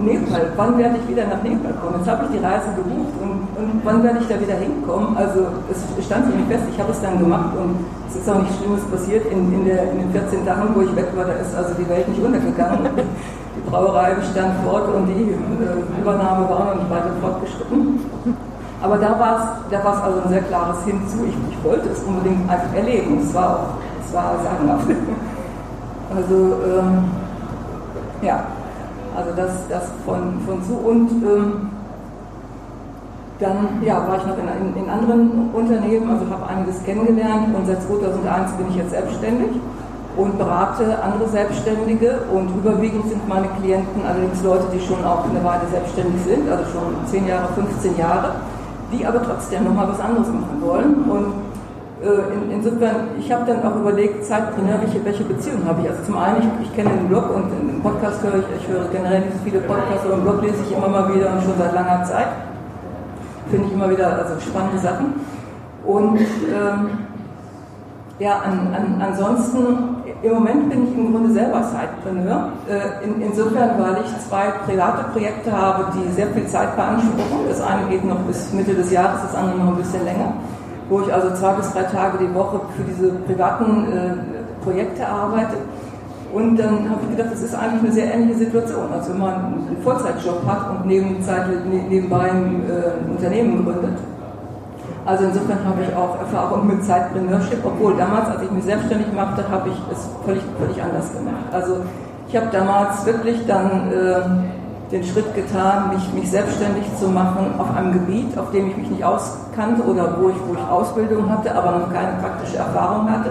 Nepal, wann werde ich wieder nach Nepal kommen? Jetzt habe ich die Reise gebucht und, und wann werde ich da wieder hinkommen? Also es stand für mich fest, ich habe es dann gemacht und es ist auch nichts Schlimmes passiert. In, in, der, in den 14 Tagen, wo ich weg war, da ist also die Welt nicht untergegangen. (laughs) Die Brauerei bestand fort und die äh, Übernahme war noch nicht weiter fortgeschritten. Aber da war es da war's also ein sehr klares Hinzu. Ich, ich wollte es unbedingt einfach erleben. Es war auch, es war sagenhaft. (laughs) Also, ähm, ja, also das, das von, von zu. Und ähm, dann ja, war ich noch in, in, in anderen Unternehmen, also habe einiges kennengelernt und seit 2001 bin ich jetzt selbstständig und berate andere Selbstständige und überwiegend sind meine Klienten allerdings Leute, die schon auch eine Weile selbstständig sind, also schon 10 Jahre, 15 Jahre, die aber trotzdem nochmal was anderes machen wollen. Und in, insofern, ich habe dann auch überlegt, Zeitpreneur, welche, welche Beziehung habe ich? Also zum einen, ich, ich kenne den Blog und den Podcast höre ich, ich höre generell nicht so viele Podcasts, aber den Blog lese ich immer mal wieder und schon seit langer Zeit. Finde ich immer wieder also spannende Sachen. Und ähm, ja, an, an, ansonsten, im Moment bin ich im Grunde selber Zeitpreneur. Äh, in, insofern, weil ich zwei private Projekte habe, die sehr viel Zeit beanspruchen. Das eine geht noch bis Mitte des Jahres, das andere noch ein bisschen länger wo ich also zwei bis drei Tage die Woche für diese privaten äh, Projekte arbeite. Und dann habe ich gedacht, das ist eigentlich eine sehr ähnliche Situation. Also wenn man einen Vollzeitjob hat und nebenzeit, ne, nebenbei ein äh, Unternehmen gründet. Also insofern habe ich auch Erfahrung mit Zeitpreneurship, obwohl damals, als ich mich selbstständig machte, habe ich es völlig, völlig anders gemacht. Also ich habe damals wirklich dann äh, den Schritt getan, mich, mich selbstständig zu machen auf einem Gebiet, auf dem ich mich nicht auskannte oder wo ich, wo ich Ausbildung hatte, aber noch keine praktische Erfahrung hatte,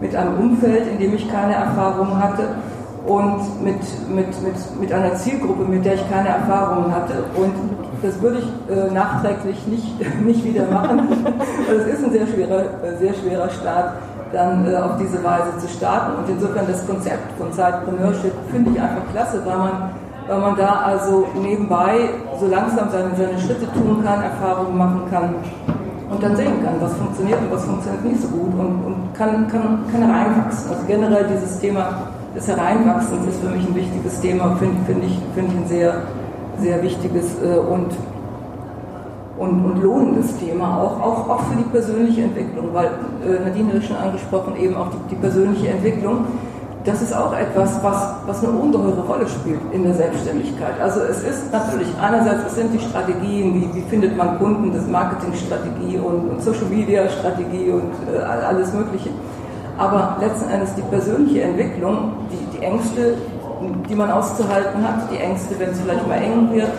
mit einem Umfeld, in dem ich keine Erfahrung hatte und mit, mit, mit, mit einer Zielgruppe, mit der ich keine Erfahrung hatte. Und das würde ich äh, nachträglich nicht, (laughs) nicht wieder machen. (laughs) Es ist ein sehr schwerer, sehr schwerer Start, dann äh, auf diese Weise zu starten. Und insofern das Konzept von Zeitpreneurship finde ich einfach klasse, weil man weil man da also nebenbei so langsam seine, seine Schritte tun kann, Erfahrungen machen kann und dann sehen kann, was funktioniert und was funktioniert nicht so gut und, und kann, kann, kann reinwachsen. Also generell dieses Thema des Hereinwachsens ist für mich ein wichtiges Thema, finde find ich, find ich ein sehr, sehr wichtiges äh, und, und, und lohnendes Thema, auch, auch, auch für die persönliche Entwicklung, weil äh, Nadine hat schon angesprochen, eben auch die, die persönliche Entwicklung das ist auch etwas, was, was eine ungeheure Rolle spielt in der Selbstständigkeit. Also es ist natürlich einerseits, es sind die Strategien, wie, wie findet man Kunden, das Marketingstrategie und, und Social Media Strategie und äh, alles Mögliche. Aber letzten Endes die persönliche Entwicklung, die, die Ängste, die man auszuhalten hat, die Ängste, wenn es vielleicht mal eng wird,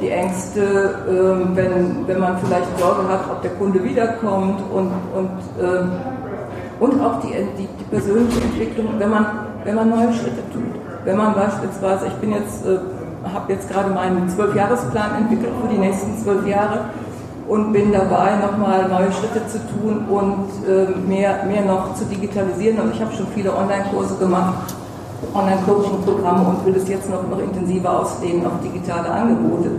die Ängste, äh, wenn, wenn man vielleicht Sorge hat, ob der Kunde wiederkommt und, und äh, und auch die, die, die, persönliche Entwicklung, wenn man, wenn man neue Schritte tut. Wenn man beispielsweise, ich bin jetzt, äh, habe jetzt gerade meinen Zwölfjahresplan entwickelt für die nächsten zwölf Jahre und bin dabei, nochmal neue Schritte zu tun und äh, mehr, mehr noch zu digitalisieren. Also ich habe schon viele Online-Kurse gemacht, Online-Coaching-Programme und will es jetzt noch, noch intensiver ausdehnen auf digitale Angebote.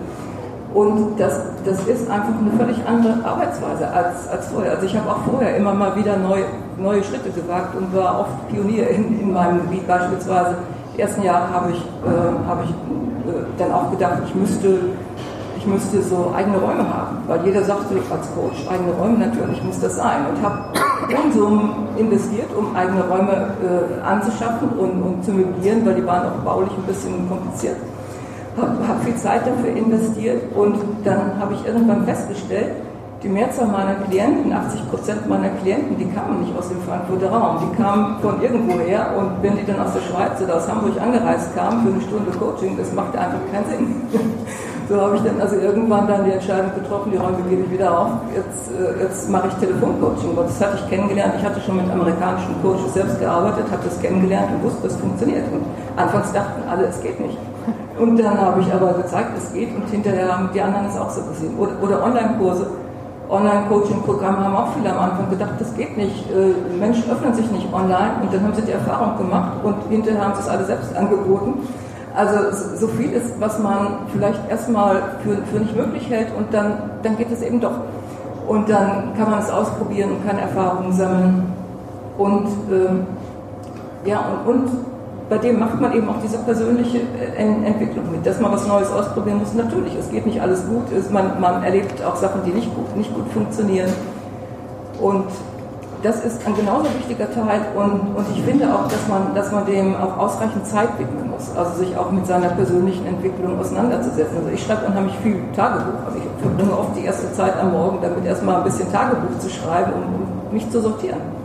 Und das, das ist einfach eine völlig andere Arbeitsweise als, als vorher. Also ich habe auch vorher immer mal wieder neu, neue Schritte gewagt und war oft Pionier in, in meinem Gebiet. Beispielsweise die ersten Jahre habe ich, äh, hab ich äh, dann auch gedacht, ich müsste, ich müsste so eigene Räume haben, weil jeder sagte als Coach, eigene Räume natürlich muss das sein. Und habe Unsummen investiert, um eigene Räume äh, anzuschaffen und, und zu möblieren, weil die waren auch baulich ein bisschen kompliziert habe hab viel Zeit dafür investiert und dann habe ich irgendwann festgestellt, die Mehrzahl meiner Klienten, 80 Prozent meiner Klienten, die kamen nicht aus dem Frankfurter Raum, die kamen von irgendwoher und wenn die dann aus der Schweiz oder aus Hamburg angereist kamen für eine Stunde Coaching, das machte einfach keinen Sinn. (laughs) So habe ich dann also irgendwann dann die Entscheidung getroffen, die Räume gebe ich wieder auf, jetzt, äh, jetzt mache ich Telefoncoaching. Das hatte ich kennengelernt, ich hatte schon mit amerikanischen Coaches selbst gearbeitet, habe das kennengelernt und wusste, das funktioniert. Und anfangs dachten alle, es geht nicht. Und dann habe ich aber gezeigt, es geht und hinterher haben die anderen es auch so gesehen. Oder, oder Online-Kurse. Online-Coaching-Programme haben auch viele am Anfang gedacht, das geht nicht. Äh, Menschen öffnen sich nicht online und dann haben sie die Erfahrung gemacht und hinterher haben sie es alle selbst angeboten. Also so viel ist, was man vielleicht erstmal für, für nicht möglich hält und dann, dann geht es eben doch. Und dann kann man es ausprobieren und kann Erfahrungen sammeln. Und ähm, ja, und, und bei dem macht man eben auch diese persönliche äh, Entwicklung mit, dass man was Neues ausprobieren muss. Natürlich, es geht nicht alles gut, man, man erlebt auch Sachen, die nicht gut, nicht gut funktionieren. Und das ist ein genauso wichtiger Teil und, und ich finde auch, dass man, dass man dem auch ausreichend Zeit widmen muss, also sich auch mit seiner persönlichen Entwicklung auseinanderzusetzen. Also ich schreibe unheimlich viel Tagebuch, also ich verbringe oft die erste Zeit am Morgen damit erstmal ein bisschen Tagebuch zu schreiben, um, um mich zu sortieren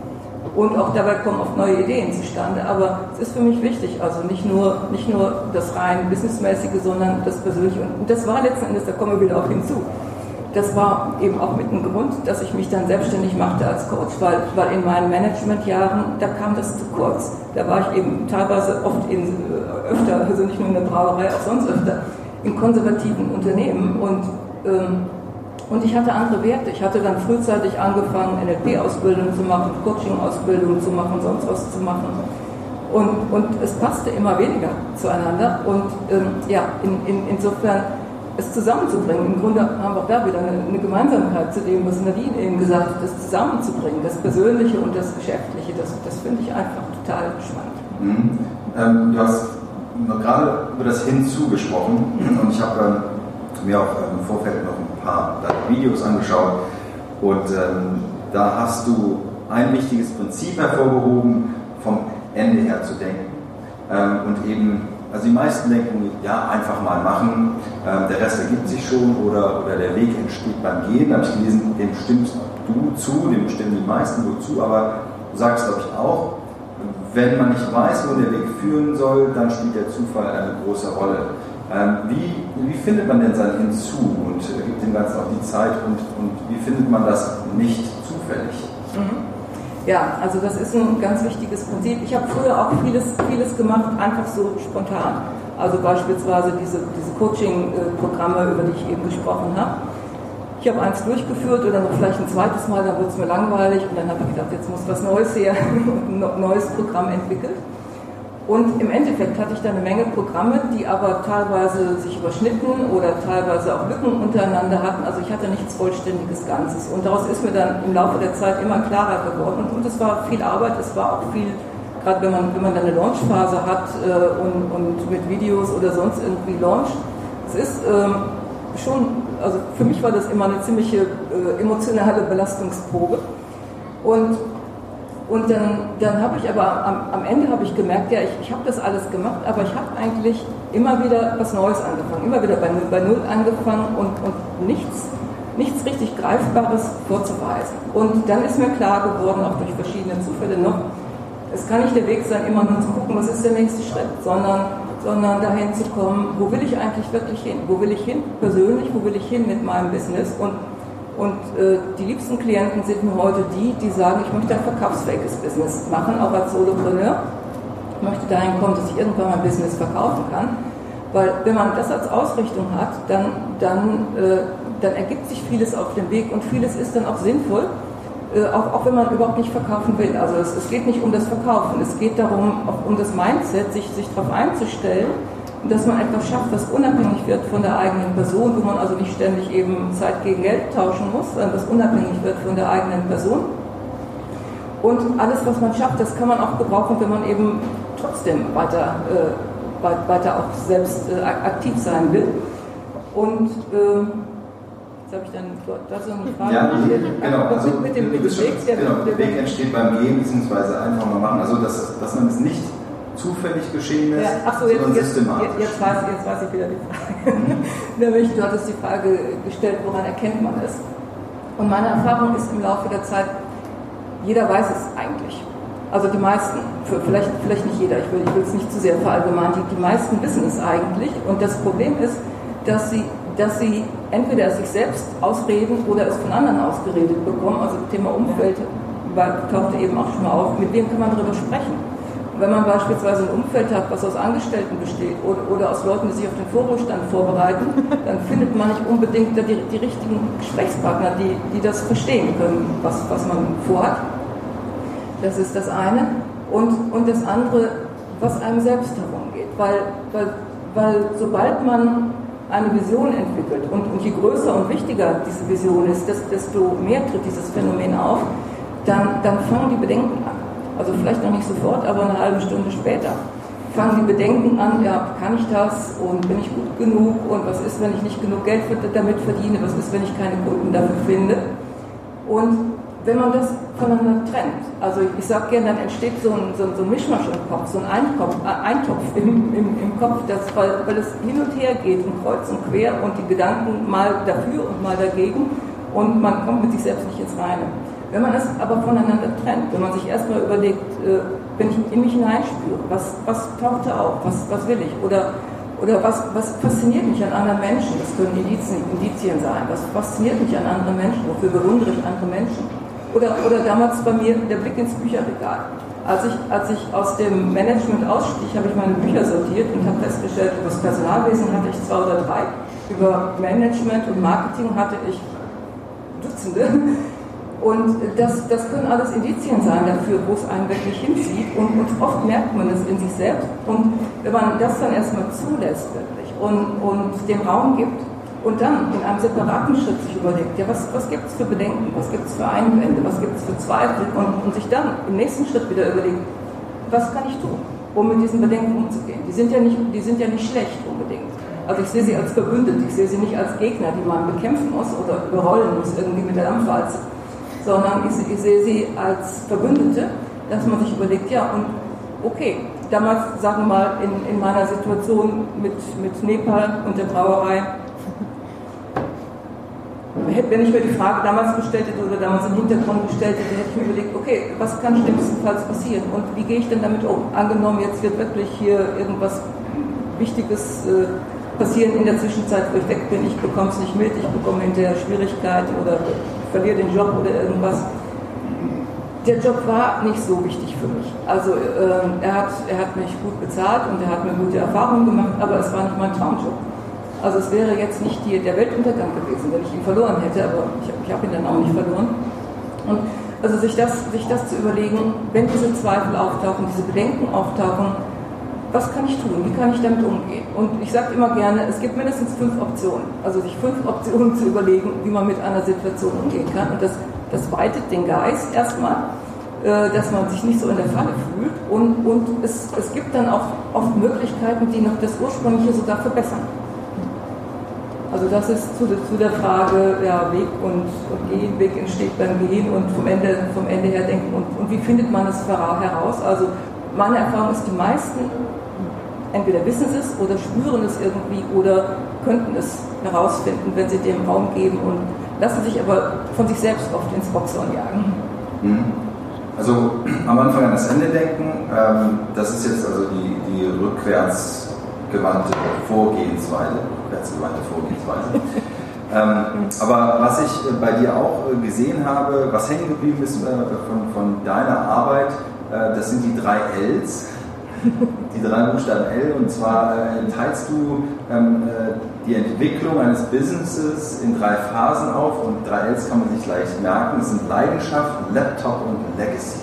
und auch dabei kommen oft neue Ideen zustande. Aber es ist für mich wichtig, also nicht nur, nicht nur das rein businessmäßige, sondern das persönliche. Und das war letzten Endes, da kommen wir wieder auch hinzu. Das war eben auch mit dem Grund, dass ich mich dann selbstständig machte als Coach, weil, weil in meinen Managementjahren, da kam das zu kurz. Da war ich eben teilweise oft in, äh, öfter, also nicht nur in der Brauerei, auch sonst öfter, in konservativen Unternehmen und ähm, und ich hatte andere Werte. Ich hatte dann frühzeitig angefangen, NLP-Ausbildung zu machen, Coaching-Ausbildung zu machen, sonst was zu machen. Und, und es passte immer weniger zueinander. Und ähm, ja, in, in, insofern es zusammenzubringen. Im Grunde haben wir auch da wieder eine, eine, Gemeinsamkeit zu dem, was Nadine eben gesagt hat, das zusammenzubringen, das Persönliche und das Geschäftliche, das, das finde ich einfach total spannend. Mhm. Ähm, du hast gerade über das Hinzu gesprochen und ich habe mir auch im Vorfeld noch paar Videos angeschaut und ähm, da hast du ein wichtiges Prinzip hervorgehoben, vom Ende her zu denken. Ähm, und eben, also die meisten denken, ja, einfach mal machen, ähm, der Rest ergibt sich schon oder, oder der Weg entsteht beim Gehen. Da habe ich gelesen, dem stimmst du zu, dem stimmen die meisten nur zu, aber du sagst, glaube ich, auch, wenn man nicht weiß, wo der Weg führen soll, dann spielt der Zufall eine große Rolle. Ähm, wie, wie findet man denn sein Hinzu und gibt dem Ganzen auch die Zeit und, und wie findet man das nicht zufällig? Mhm. Ja, also das ist ein ganz wichtiges Prinzip. Ich habe früher auch vieles, vieles gemacht, einfach so spontan. Also beispielsweise diese, diese Coaching-Programme, über die ich eben gesprochen habe. Ich habe eins durchgeführt oder vielleicht ein zweites Mal, dann wurde es mir langweilig und dann habe ich gedacht, jetzt muss was Neues her, (laughs) ein neues Programm entwickelt. Und im Endeffekt hatte ich da eine Menge Programme, die aber teilweise sich überschnitten oder teilweise auch Lücken untereinander hatten. Also ich hatte nichts vollständiges Ganzes. Und daraus ist mir dann im Laufe der Zeit immer klarer geworden. Und, es war viel Arbeit, es war auch viel, gerade wenn man, wenn man dann eine Launchphase hat äh, und, und mit Videos oder sonst irgendwie launcht. Es ist ähm, schon, also für mich war das immer eine ziemliche äh, emotionale Belastungsprobe. Und und dann, dann habe ich aber am, am Ende habe ich gemerkt, ja, ich, ich habe das alles gemacht, aber ich habe eigentlich immer wieder was Neues angefangen, immer wieder bei, bei Null angefangen und, und nichts, nichts richtig Greifbares vorzuweisen. Und dann ist mir klar geworden, auch durch verschiedene Zufälle noch, es kann nicht der Weg sein, immer nur zu gucken, was ist der nächste Schritt, sondern, sondern dahin zu kommen, wo will ich eigentlich wirklich hin? Wo will ich hin persönlich? Wo will ich hin mit meinem Business? Und und äh, die liebsten Klienten sind mir heute die, die sagen, ich möchte ein verkaufsfähiges Business machen, auch als Solopreneur. Ich möchte dahin kommen, dass ich irgendwann mein Business verkaufen kann. Weil wenn man das als Ausrichtung hat, dann, dann, äh, dann ergibt sich vieles auf dem Weg und vieles ist dann auch sinnvoll, äh, auch, auch wenn man überhaupt nicht verkaufen will. Also es, es geht nicht um das Verkaufen, es geht darum, auch um das Mindset, sich, sich darauf einzustellen dass man etwas schafft, was unabhängig wird von der eigenen Person, wo man also nicht ständig eben Zeit gegen Geld tauschen muss, sondern was unabhängig wird von der eigenen Person. Und alles, was man schafft, das kann man auch gebrauchen, wenn man eben trotzdem weiter, äh, weiter auch selbst äh, aktiv sein will. Und äh, jetzt habe ich dann da so eine Frage. Ja, genau. Also, mit, mit dem, mit dem Weg, der, genau, der Weg entsteht beim Gehen, beziehungsweise einfach mal machen. Also, dass, dass man es nicht zufällig geschehen ist, ja, ach so, jetzt, jetzt, systematisch. Jetzt, weiß, jetzt weiß ich wieder die Frage. Mhm. (laughs) Nämlich, du hattest die Frage gestellt, woran erkennt man es? Und meine Erfahrung ist im Laufe der Zeit, jeder weiß es eigentlich. Also die meisten, vielleicht, vielleicht nicht jeder, ich will, ich will es nicht zu sehr verallgemeinern, die, die meisten wissen es eigentlich. Und das Problem ist, dass sie, dass sie entweder sich selbst ausreden oder es von anderen ausgeredet bekommen. Also das Thema Umfeld tauchte eben auch schon mal auf. Mit wem kann man darüber sprechen? Wenn man beispielsweise ein Umfeld hat, was aus Angestellten besteht oder, oder aus Leuten, die sich auf den Vorruhestand vorbereiten, (laughs) dann findet man nicht unbedingt die, die richtigen Gesprächspartner, die, die das verstehen können, was, was man vorhat. Das ist das eine. Und, und das andere, was einem selbst herumgeht. Weil, weil, weil sobald man eine Vision entwickelt und, und je größer und wichtiger diese Vision ist, desto mehr tritt dieses Phänomen auf, dann, dann fangen die Bedenken an. Also vielleicht noch nicht sofort, aber eine halbe Stunde später. Fangen die Bedenken an, ja, kann ich das? Und bin ich gut genug? Und was ist, wenn ich nicht genug Geld damit verdiene, was ist, wenn ich keine Kunden dafür finde. Und wenn man das voneinander trennt, also ich sage gerne, dann entsteht so ein, so, so ein Mischmasch im Kopf, so ein Eintopf, äh, Eintopf im, im, im Kopf, das, weil, weil es hin und her geht und kreuz und quer und die Gedanken mal dafür und mal dagegen. Und man kommt mit sich selbst nicht ins Reine. Wenn man das aber voneinander trennt, wenn man sich erstmal überlegt, äh, wenn ich in mich hineinspüre, was, was taucht da auf, was, was will ich, oder, oder was, was fasziniert mich an anderen Menschen, das können Indizien, Indizien sein, was fasziniert mich an anderen Menschen, wofür bewundere ich andere Menschen. Oder, oder damals bei mir der Blick ins Bücherregal. Als ich, als ich aus dem Management ausstieg, habe ich meine Bücher sortiert und habe festgestellt, über das Personalwesen hatte ich zwei oder drei, über Management und Marketing hatte ich Dutzende. Und das, das können alles Indizien sein dafür, wo es einen wirklich hinzieht. Und, und oft merkt man es in sich selbst. Und wenn man das dann erstmal zulässt wirklich und, und den Raum gibt und dann in einem separaten Schritt sich überlegt, ja, was, was gibt es für Bedenken, was gibt es für Einwände, was gibt es für Zweifel und, und sich dann im nächsten Schritt wieder überlegt, was kann ich tun, um mit diesen Bedenken umzugehen. Die sind ja nicht, die sind ja nicht schlecht unbedingt. Also ich sehe sie als Verbündete, ich sehe sie nicht als Gegner, die man bekämpfen muss oder überrollen muss irgendwie mit der Dampfwalze sondern ich, ich sehe sie als Verbündete, dass man sich überlegt, ja, und okay, damals, sagen wir mal, in, in meiner Situation mit, mit Nepal und der Brauerei, wenn ich mir die Frage damals gestellt hätte oder damals im Hintergrund gestellt hätte, hätte ich mir überlegt, okay, was kann schlimmstenfalls passieren und wie gehe ich denn damit um? Angenommen, jetzt wird wirklich hier irgendwas Wichtiges äh, passieren in der Zwischenzeit, wo ich weg bin, ich bekomme es nicht mit, ich bekomme hinterher Schwierigkeiten oder verliere den Job oder irgendwas. Der Job war nicht so wichtig für mich. Also äh, er, hat, er hat mich gut bezahlt und er hat mir gute Erfahrungen gemacht, aber es war nicht mein Traumjob. Also es wäre jetzt nicht die, der Weltuntergang gewesen, wenn ich ihn verloren hätte, aber ich, ich habe ihn dann auch nicht verloren. Und also sich das, sich das zu überlegen, wenn diese Zweifel auftauchen, diese Bedenken auftauchen, was kann ich tun, wie kann ich damit umgehen? Und ich sage immer gerne, es gibt mindestens fünf Optionen. Also sich fünf (laughs) Optionen zu überlegen, wie man mit einer Situation umgehen kann. Und das, das weitet den Geist erstmal, äh, dass man sich nicht so in der Falle fühlt. Und, und es, es gibt dann auch oft Möglichkeiten, die noch das Ursprüngliche sogar verbessern. Also das ist zu, zu der Frage, ja, Weg und, und, Gehen, Weg entsteht beim Gehen und vom Ende, vom Ende her denken und, und wie findet man es heraus? Also meine Erfahrung ist, die meisten entweder wissen sie es oder spüren es irgendwie oder könnten es herausfinden, wenn sie dem Raum geben und lassen sich aber von sich selbst oft ins Boxhorn jagen. Mhm. Also (clears throat) am Anfang an das Ende denken, ähm, das ist jetzt also die, die rückwärtsgewandte Vorgehensweise, rückwärtsgewandte Vorgehensweise. (laughs) ähm, aber was ich äh, bei dir auch äh, gesehen habe, was hängen geblieben ist äh, von, von deiner Arbeit, äh, das sind die drei Ls die drei Buchstaben L und zwar äh, teilst du ähm, äh, die Entwicklung eines Businesses in drei Phasen auf und drei Ls kann man sich leicht merken. Das sind Leidenschaft, Laptop und Legacy.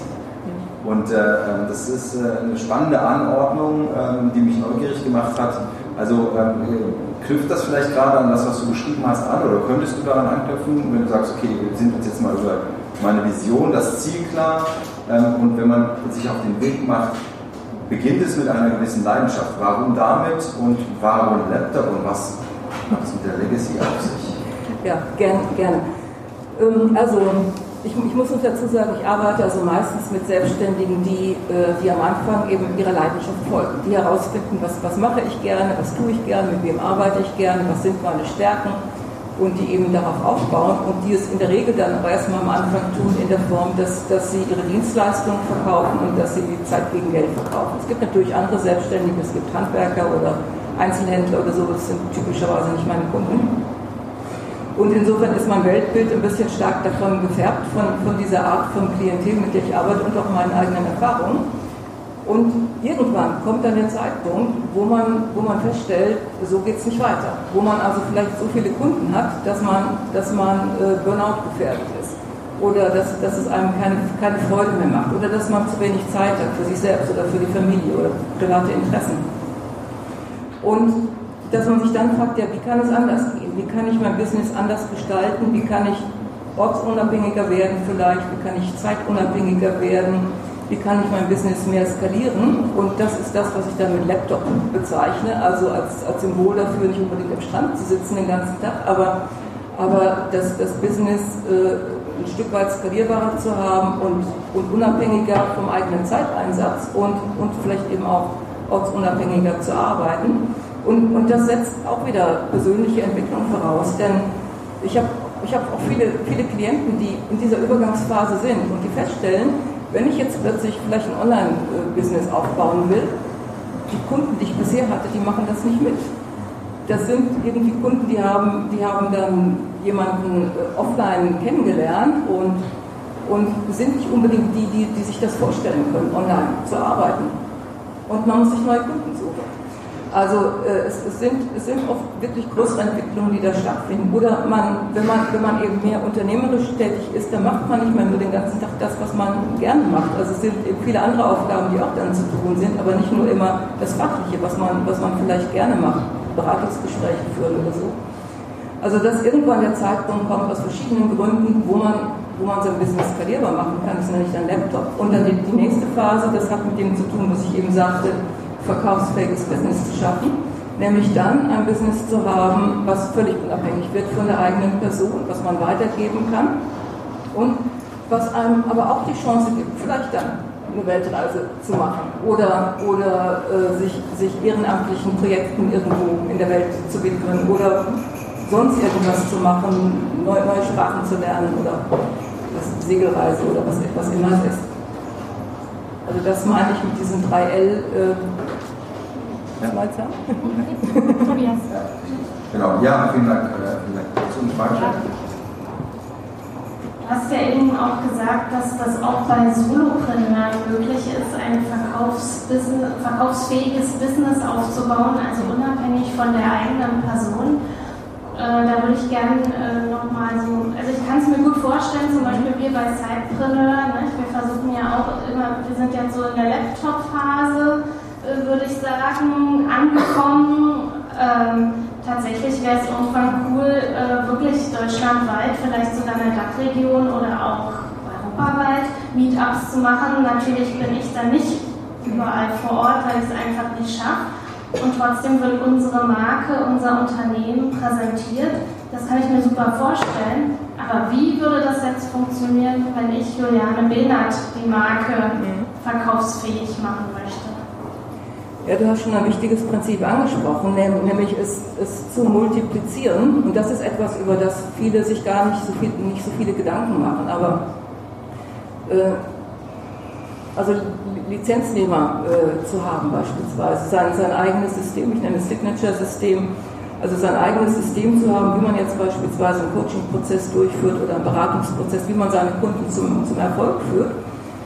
Und äh, ähm, das ist äh, eine spannende Anordnung, ähm, die mich neugierig gemacht hat. Also ähm, knüpft das vielleicht gerade an das, was du beschrieben hast, an oder könntest du daran anknüpfen, wenn du sagst, okay, wir sind uns jetzt mal über meine Vision, das Ziel klar und wenn man sich auf den Weg macht, beginnt es mit einer gewissen Leidenschaft. Warum damit und warum Laptop und was hat es mit der Legacy auf sich? Ja, gerne. gerne. Ähm, also, ich, ich, muss uns dazu sagen, ich arbeite also meistens mit Selbstständigen, die, äh, die am Anfang eben ihrer Leidenschaft folgen, die herausfinden, was, was mache ich gerne, was tue ich gerne, mit wem arbeite ich gerne, was sind meine Stärken und die eben darauf aufbauen und die es in der Regel dann aber erstmal am Anfang tun in der Form, dass, dass sie ihre Dienstleistungen verkaufen und dass sie die Zeit gegen Geld verkaufen. Es gibt natürlich andere Selbstständige, es gibt Handwerker oder Einzelhändler oder so, das sind typischerweise nicht meine Kunden. Und insofern ist mein Weltbild ein bisschen stark davon gefärbt, von, von dieser Art von Klientel, mit der ich arbeite und auch meinen eigenen Erfahrungen. Und irgendwann kommt dann der Zeitpunkt, wo man, wo man feststellt, so geht es nicht weiter. Wo man also vielleicht so viele Kunden hat, dass man, dass man äh, Burnout gefährdet ist. Oder dass, dass es einem keine, keine Freude mehr macht. Oder dass man zu wenig Zeit hat für sich selbst oder für die Familie oder private Interessen. Und dass man sich dann fragt, ja, wie kann es anders gehen? Wie kann ich mein Business anders gestalten? Wie kann ich ortsunabhängiger werden vielleicht? Wie kann ich zeitunabhängiger werden? Wie kann ich mein Business mehr skalieren. Und das ist das, was ich dann mit Laptop bezeichne, also als, als Symbol dafür, nicht unbedingt am Strand zu sitzen den ganzen Tag, aber, aber das, das Business äh, ein Stück weit skalierbarer zu haben und, und unabhängiger vom eigenen Zeiteinsatz und, und vielleicht eben auch ortsunabhängiger zu arbeiten. Und, und das setzt auch wieder persönliche Entwicklung voraus, denn ich habe ich hab auch viele, viele Klienten, die in dieser Übergangsphase sind und die feststellen, wenn ich jetzt plötzlich vielleicht ein Online-Business aufbauen will, die Kunden, die ich bisher hatte, die machen das nicht mit. Das sind irgendwie Kunden, die haben, die haben dann jemanden äh, offline kennengelernt und, und sind nicht unbedingt die, die, die sich das vorstellen können, online zu arbeiten. Und man muss sich neue Kunden. Also äh, es, es, sind, es sind oft wirklich größere Entwicklungen, die da stattfinden. Oder man, wenn, man, wenn man eben mehr unternehmerisch tätig ist, dann macht man nicht mehr nur den ganzen Tag das, was man gerne macht. Also es sind eben viele andere Aufgaben, die auch dann zu tun sind, aber nicht nur immer das Fachliche, was man, was man vielleicht gerne macht, Beratungsgespräche führen oder so. Also dass irgendwann der Zeitpunkt kommt, aus verschiedenen Gründen, wo man, wo man sein Business skalierbar machen kann, das nenne ich dann Laptop. Und dann die, die nächste Phase, das hat mit dem zu tun, was ich eben sagte, verkaufsfähiges Business zu schaffen, nämlich dann ein Business zu haben, was völlig unabhängig wird von der eigenen Person, was man weitergeben kann und was einem aber auch die Chance gibt, vielleicht dann eine Weltreise zu machen oder, oder äh, sich, sich ehrenamtlichen Projekten irgendwo in der Welt zu widmen oder sonst irgendwas zu machen, neue, neue Sprachen zu lernen oder was Segelreise oder was, was immer ist. Also das meine ich mit diesen 3L. Äh, ja. (laughs) Tobias. Genau, ja, vielen Dank. Äh, vielen Dank. Zum. Du hast ja eben auch gesagt, dass das auch bei Solopreneuren möglich ist, ein verkaufsfähiges Business aufzubauen, also unabhängig von der eigenen Person. Äh, da würde ich gerne äh, nochmal so, also ich kann es mir gut vorstellen, zum Beispiel wir bei Sidepreneur, ne, wir versuchen ja auch immer, wir sind jetzt so in der Laptop-Phase, äh, würde ich sagen, angekommen. Ähm, tatsächlich wäre es irgendwann cool, äh, wirklich deutschlandweit, vielleicht sogar in der Dachregion oder auch europaweit Meetups zu machen. Natürlich bin ich dann nicht überall vor Ort, weil ich es einfach nicht schaffe und trotzdem wird unsere Marke, unser Unternehmen präsentiert. Das kann ich mir super vorstellen. Aber wie würde das jetzt funktionieren, wenn ich Juliane Behnert die Marke mhm. verkaufsfähig machen möchte? Ja, du hast schon ein wichtiges Prinzip angesprochen, nämlich es, es zu multiplizieren. Und das ist etwas, über das viele sich gar nicht so, viel, nicht so viele Gedanken machen. Aber äh, also Lizenznehmer äh, zu haben beispielsweise, sein, sein eigenes System, ich nenne es Signature-System, also sein eigenes System zu haben, wie man jetzt beispielsweise einen Coaching-Prozess durchführt oder einen Beratungsprozess, wie man seine Kunden zum, zum Erfolg führt.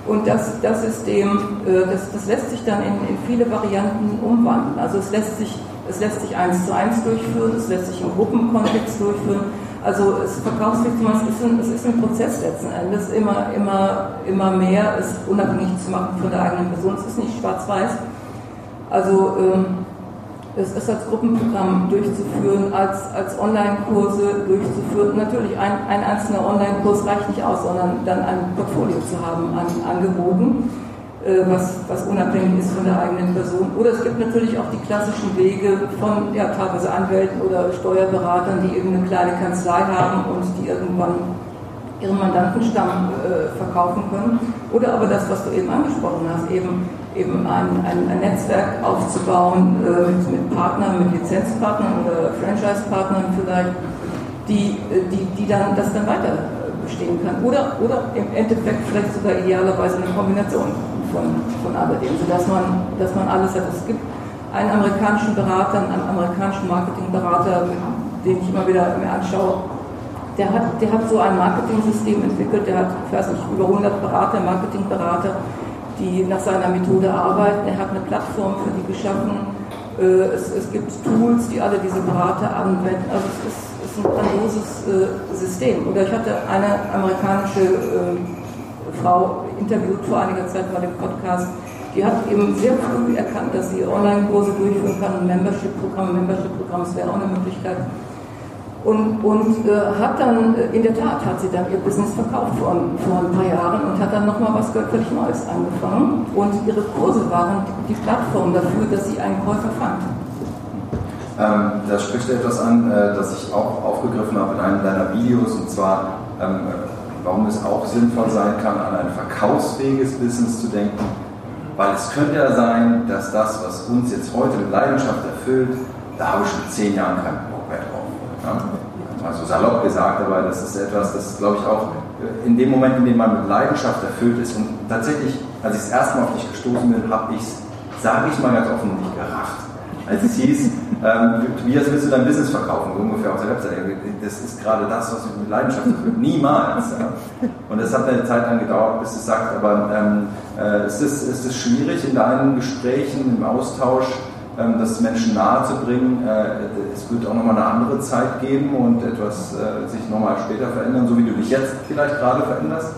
Und das, das System, äh, das, das lässt sich dann in, in viele Varianten umwandeln. Also es lässt sich es lässt sich eins zu eins durchführen, es lässt sich im Gruppenkontext durchführen. Also es Verkaufswirksam, es ist ein, es ist ein Prozess letzten Endes, immer, immer, immer mehr es unabhängig zu machen von der eigenen Person. Es ist nicht schwarz-weiß. Also ähm, es ist als Gruppenprogramm durchzuführen, als, als Online-Kurse durchzuführen. Natürlich ein, ein einzelner Online-Kurs reicht nicht aus, sondern dann ein Portfolio zu haben an Angeboten was, was unabhängig ist von der eigenen Person. Oder es gibt natürlich auch die klassischen Wege von ja, teilweise Anwälten oder Steuerberatern, die eben eine kleine Kanzlei haben und die irgendwann ihren Mandantenstamm äh, verkaufen können. Oder aber das, was du eben angesprochen hast, eben, eben ein, ein, ein Netzwerk aufzubauen äh, mit, Partnern, mit Lizenzpartnern oder Franchise-Partnern vielleicht, die, äh, die, die dann das dann weiter bestehen kann. Oder, oder im Endeffekt vielleicht sogar idealerweise eine Kombination von, von alledem, sodass man, dass man alles hat. Es gibt einen amerikanischen Berater, einen amerikanischen Marketingberater, den ich immer wieder mir anschaue, der hat, der hat so ein Marketing-System entwickelt, der hat, ich weiß nicht, über 100 Berater, Marketingberater, die nach seiner Methode arbeiten. Er hat eine Plattform für die geschaffen. Äh, es, es gibt Tools, die alle diese Berater anwenden. Also es ist, es ist ein grandioses äh, System. Oder ich hatte eine amerikanische äh, Frau interviewt vor einiger Zeit bei dem Podcast, die hat eben sehr früh erkannt, dass sie Online-Kurse durchführen kann Membership-Programme. Membership-Programm, das wäre auch eine Möglichkeit und, und äh, hat dann, äh, in der Tat, hat sie dann ihr Business verkauft vor, vor ein paar Jahren und hat dann nochmal was völlig Neues angefangen. Und ihre Kurse waren die, Plattform dafür, dass sie einen Käufer fand. Ähm, da spricht etwas an, äh, das ich auch aufgegriffen habe in einem deiner Videos, und zwar, ähm, warum es auch sinnvoll sein kann, an ein verkaufsfähiges Business zu denken. Weil es könnte ja sein, dass das, was uns jetzt heute mit Leidenschaft erfüllt, da habe ich schon zehn Jahren keinen Bock mehr drauf. Ja? Mal so salopp gesagt, aber das ist etwas, das glaube ich auch in dem Moment, in dem man mit Leidenschaft erfüllt ist und tatsächlich, als ich das erste Mal auf dich gestoßen bin, habe ich es, sage ich mal ganz offen, nicht gerafft. Als es hieß, ähm, willst du dein Business verkaufen, so ungefähr auf der Webseite. Das ist gerade das, was mich mit Leidenschaft erfüllt. Niemals. Ja. Und es hat eine Zeit lang gedauert, bis es sagt, aber ähm, äh, es, ist, es ist schwierig in deinen Gesprächen, im Austausch, ähm, das Menschen nahe zu bringen. Äh, es wird auch nochmal eine andere Zeit geben und etwas äh, sich nochmal später verändern, so wie du dich jetzt vielleicht gerade veränderst?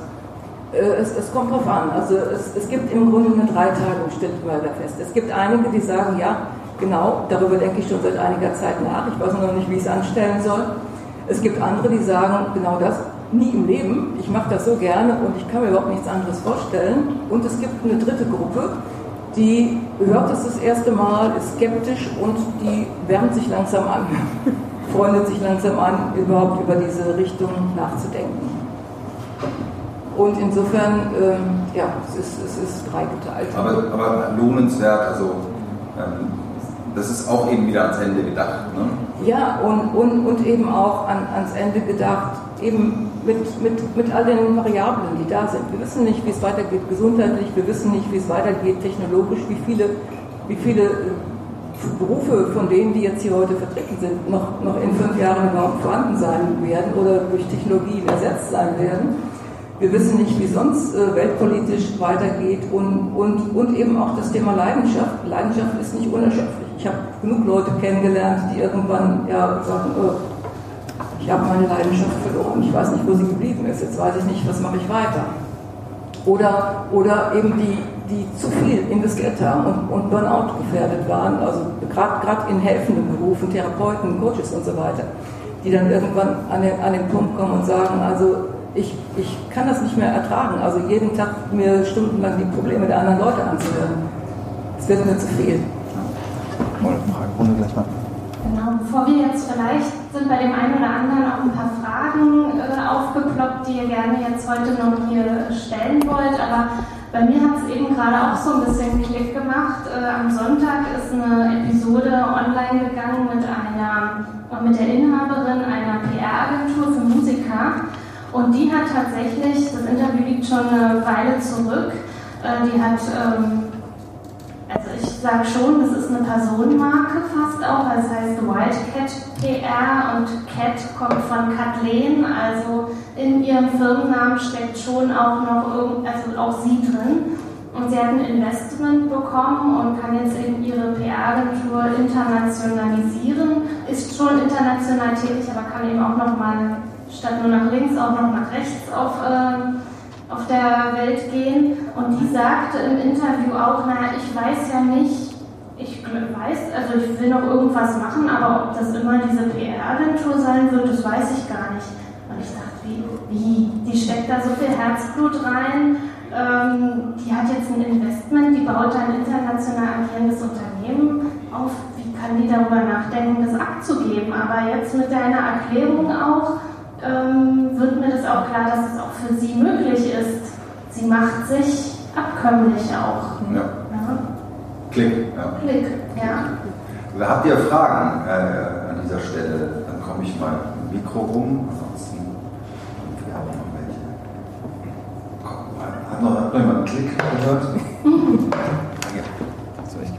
Äh, es, es, kommt drauf an. Also es, es, gibt im Grunde eine Dreiteilung, stellt man da fest. Es gibt einige, die sagen, ja, genau, darüber denke ich schon seit einiger Zeit nach. Ich weiß noch nicht, wie ich es anstellen soll. Es gibt andere, die sagen, genau das, nie im Leben. Ich mache das so gerne und ich kann mir überhaupt nichts anderes vorstellen. Und es gibt eine dritte Gruppe, die hört es das erste Mal, ist skeptisch und die wärmt sich langsam an, (laughs) freundet sich langsam an, überhaupt über diese Richtung nachzudenken. Und insofern, ähm, ja, es ist, es ist dreigeteilt. Aber, aber lohnenswert, also ähm, das ist auch eben wieder ans Ende gedacht. Ne? Ja, und, und, und eben auch an, ans Ende gedacht, eben mit, mit, mit all den Variablen, die da sind. Wir wissen nicht, wie es weitergeht gesundheitlich, wir wissen nicht, wie es weitergeht technologisch, wie viele, wie viele äh, Berufe von denen, die jetzt hier heute vertreten sind, noch, noch in fünf Jahren überhaupt vorhanden sein werden oder durch Technologien ersetzt sein werden. Wir wissen nicht, wie sonst äh, weltpolitisch weitergeht und, und, und eben auch das Thema Leidenschaft. Leidenschaft ist nicht unerschöpflich. Ich habe genug Leute kennengelernt, die irgendwann ja, sagen, oh, ich habe meine Leidenschaft verloren, ich weiß nicht, wo sie geblieben ist, jetzt weiß ich nicht, was mache ich weiter. Oder, oder eben die, die zu viel investiert haben und, und Burnout gefährdet waren, also gerade in helfenden Berufen, Therapeuten, Coaches und so weiter, die dann irgendwann an den, an den Punkt kommen und sagen, also ich, ich kann das nicht mehr ertragen, also jeden Tag mir stundenlang die Probleme der anderen Leute anzuhören. Es wird mir zu viel. Fragerunde gleich mal. Genau, bevor wir jetzt vielleicht sind bei dem einen oder anderen auch ein paar Fragen äh, aufgeploppt, die ihr gerne jetzt heute noch hier stellen wollt. Aber bei mir hat es eben gerade auch so ein bisschen Klick gemacht. Äh, am Sonntag ist eine Episode online gegangen mit einer, mit der Inhaberin einer PR-Agentur für Musiker. Und die hat tatsächlich, das Interview liegt schon eine Weile zurück, äh, die hat ähm, also ich sage schon, das ist eine Personenmarke fast auch, das heißt Wildcat PR und Cat kommt von Kathleen, also in ihrem Firmennamen steckt schon auch noch irgend, also auch sie drin. Und sie hat ein Investment bekommen und kann jetzt eben ihre PR-Agentur internationalisieren, ist schon international tätig, aber kann eben auch noch mal statt nur nach links auch noch nach rechts auf äh, auf der Welt gehen. Und die sagte im Interview auch, naja, ich weiß ja nicht, ich weiß, also ich will noch irgendwas machen, aber ob das immer diese PR-Agentur sein wird, das weiß ich gar nicht. Und ich dachte, wie, wie? Die steckt da so viel Herzblut rein, ähm, die hat jetzt ein Investment, die baut ein international agierendes Unternehmen auf. Wie kann die darüber nachdenken, das abzugeben? Aber jetzt mit deiner Erklärung auch, ähm, wird mir das auch klar, dass es auch für sie möglich ist. Sie macht sich abkömmlich auch. Ja. ja. Klick. Ja. Klick, ja. Habt ihr Fragen äh, an dieser Stelle? Dann komme ich mal ein Mikro rum. Ansonsten haben wir auch noch welche. Komm, hat noch, hat noch jemand einen Klick gehört? (laughs) ja. So, ich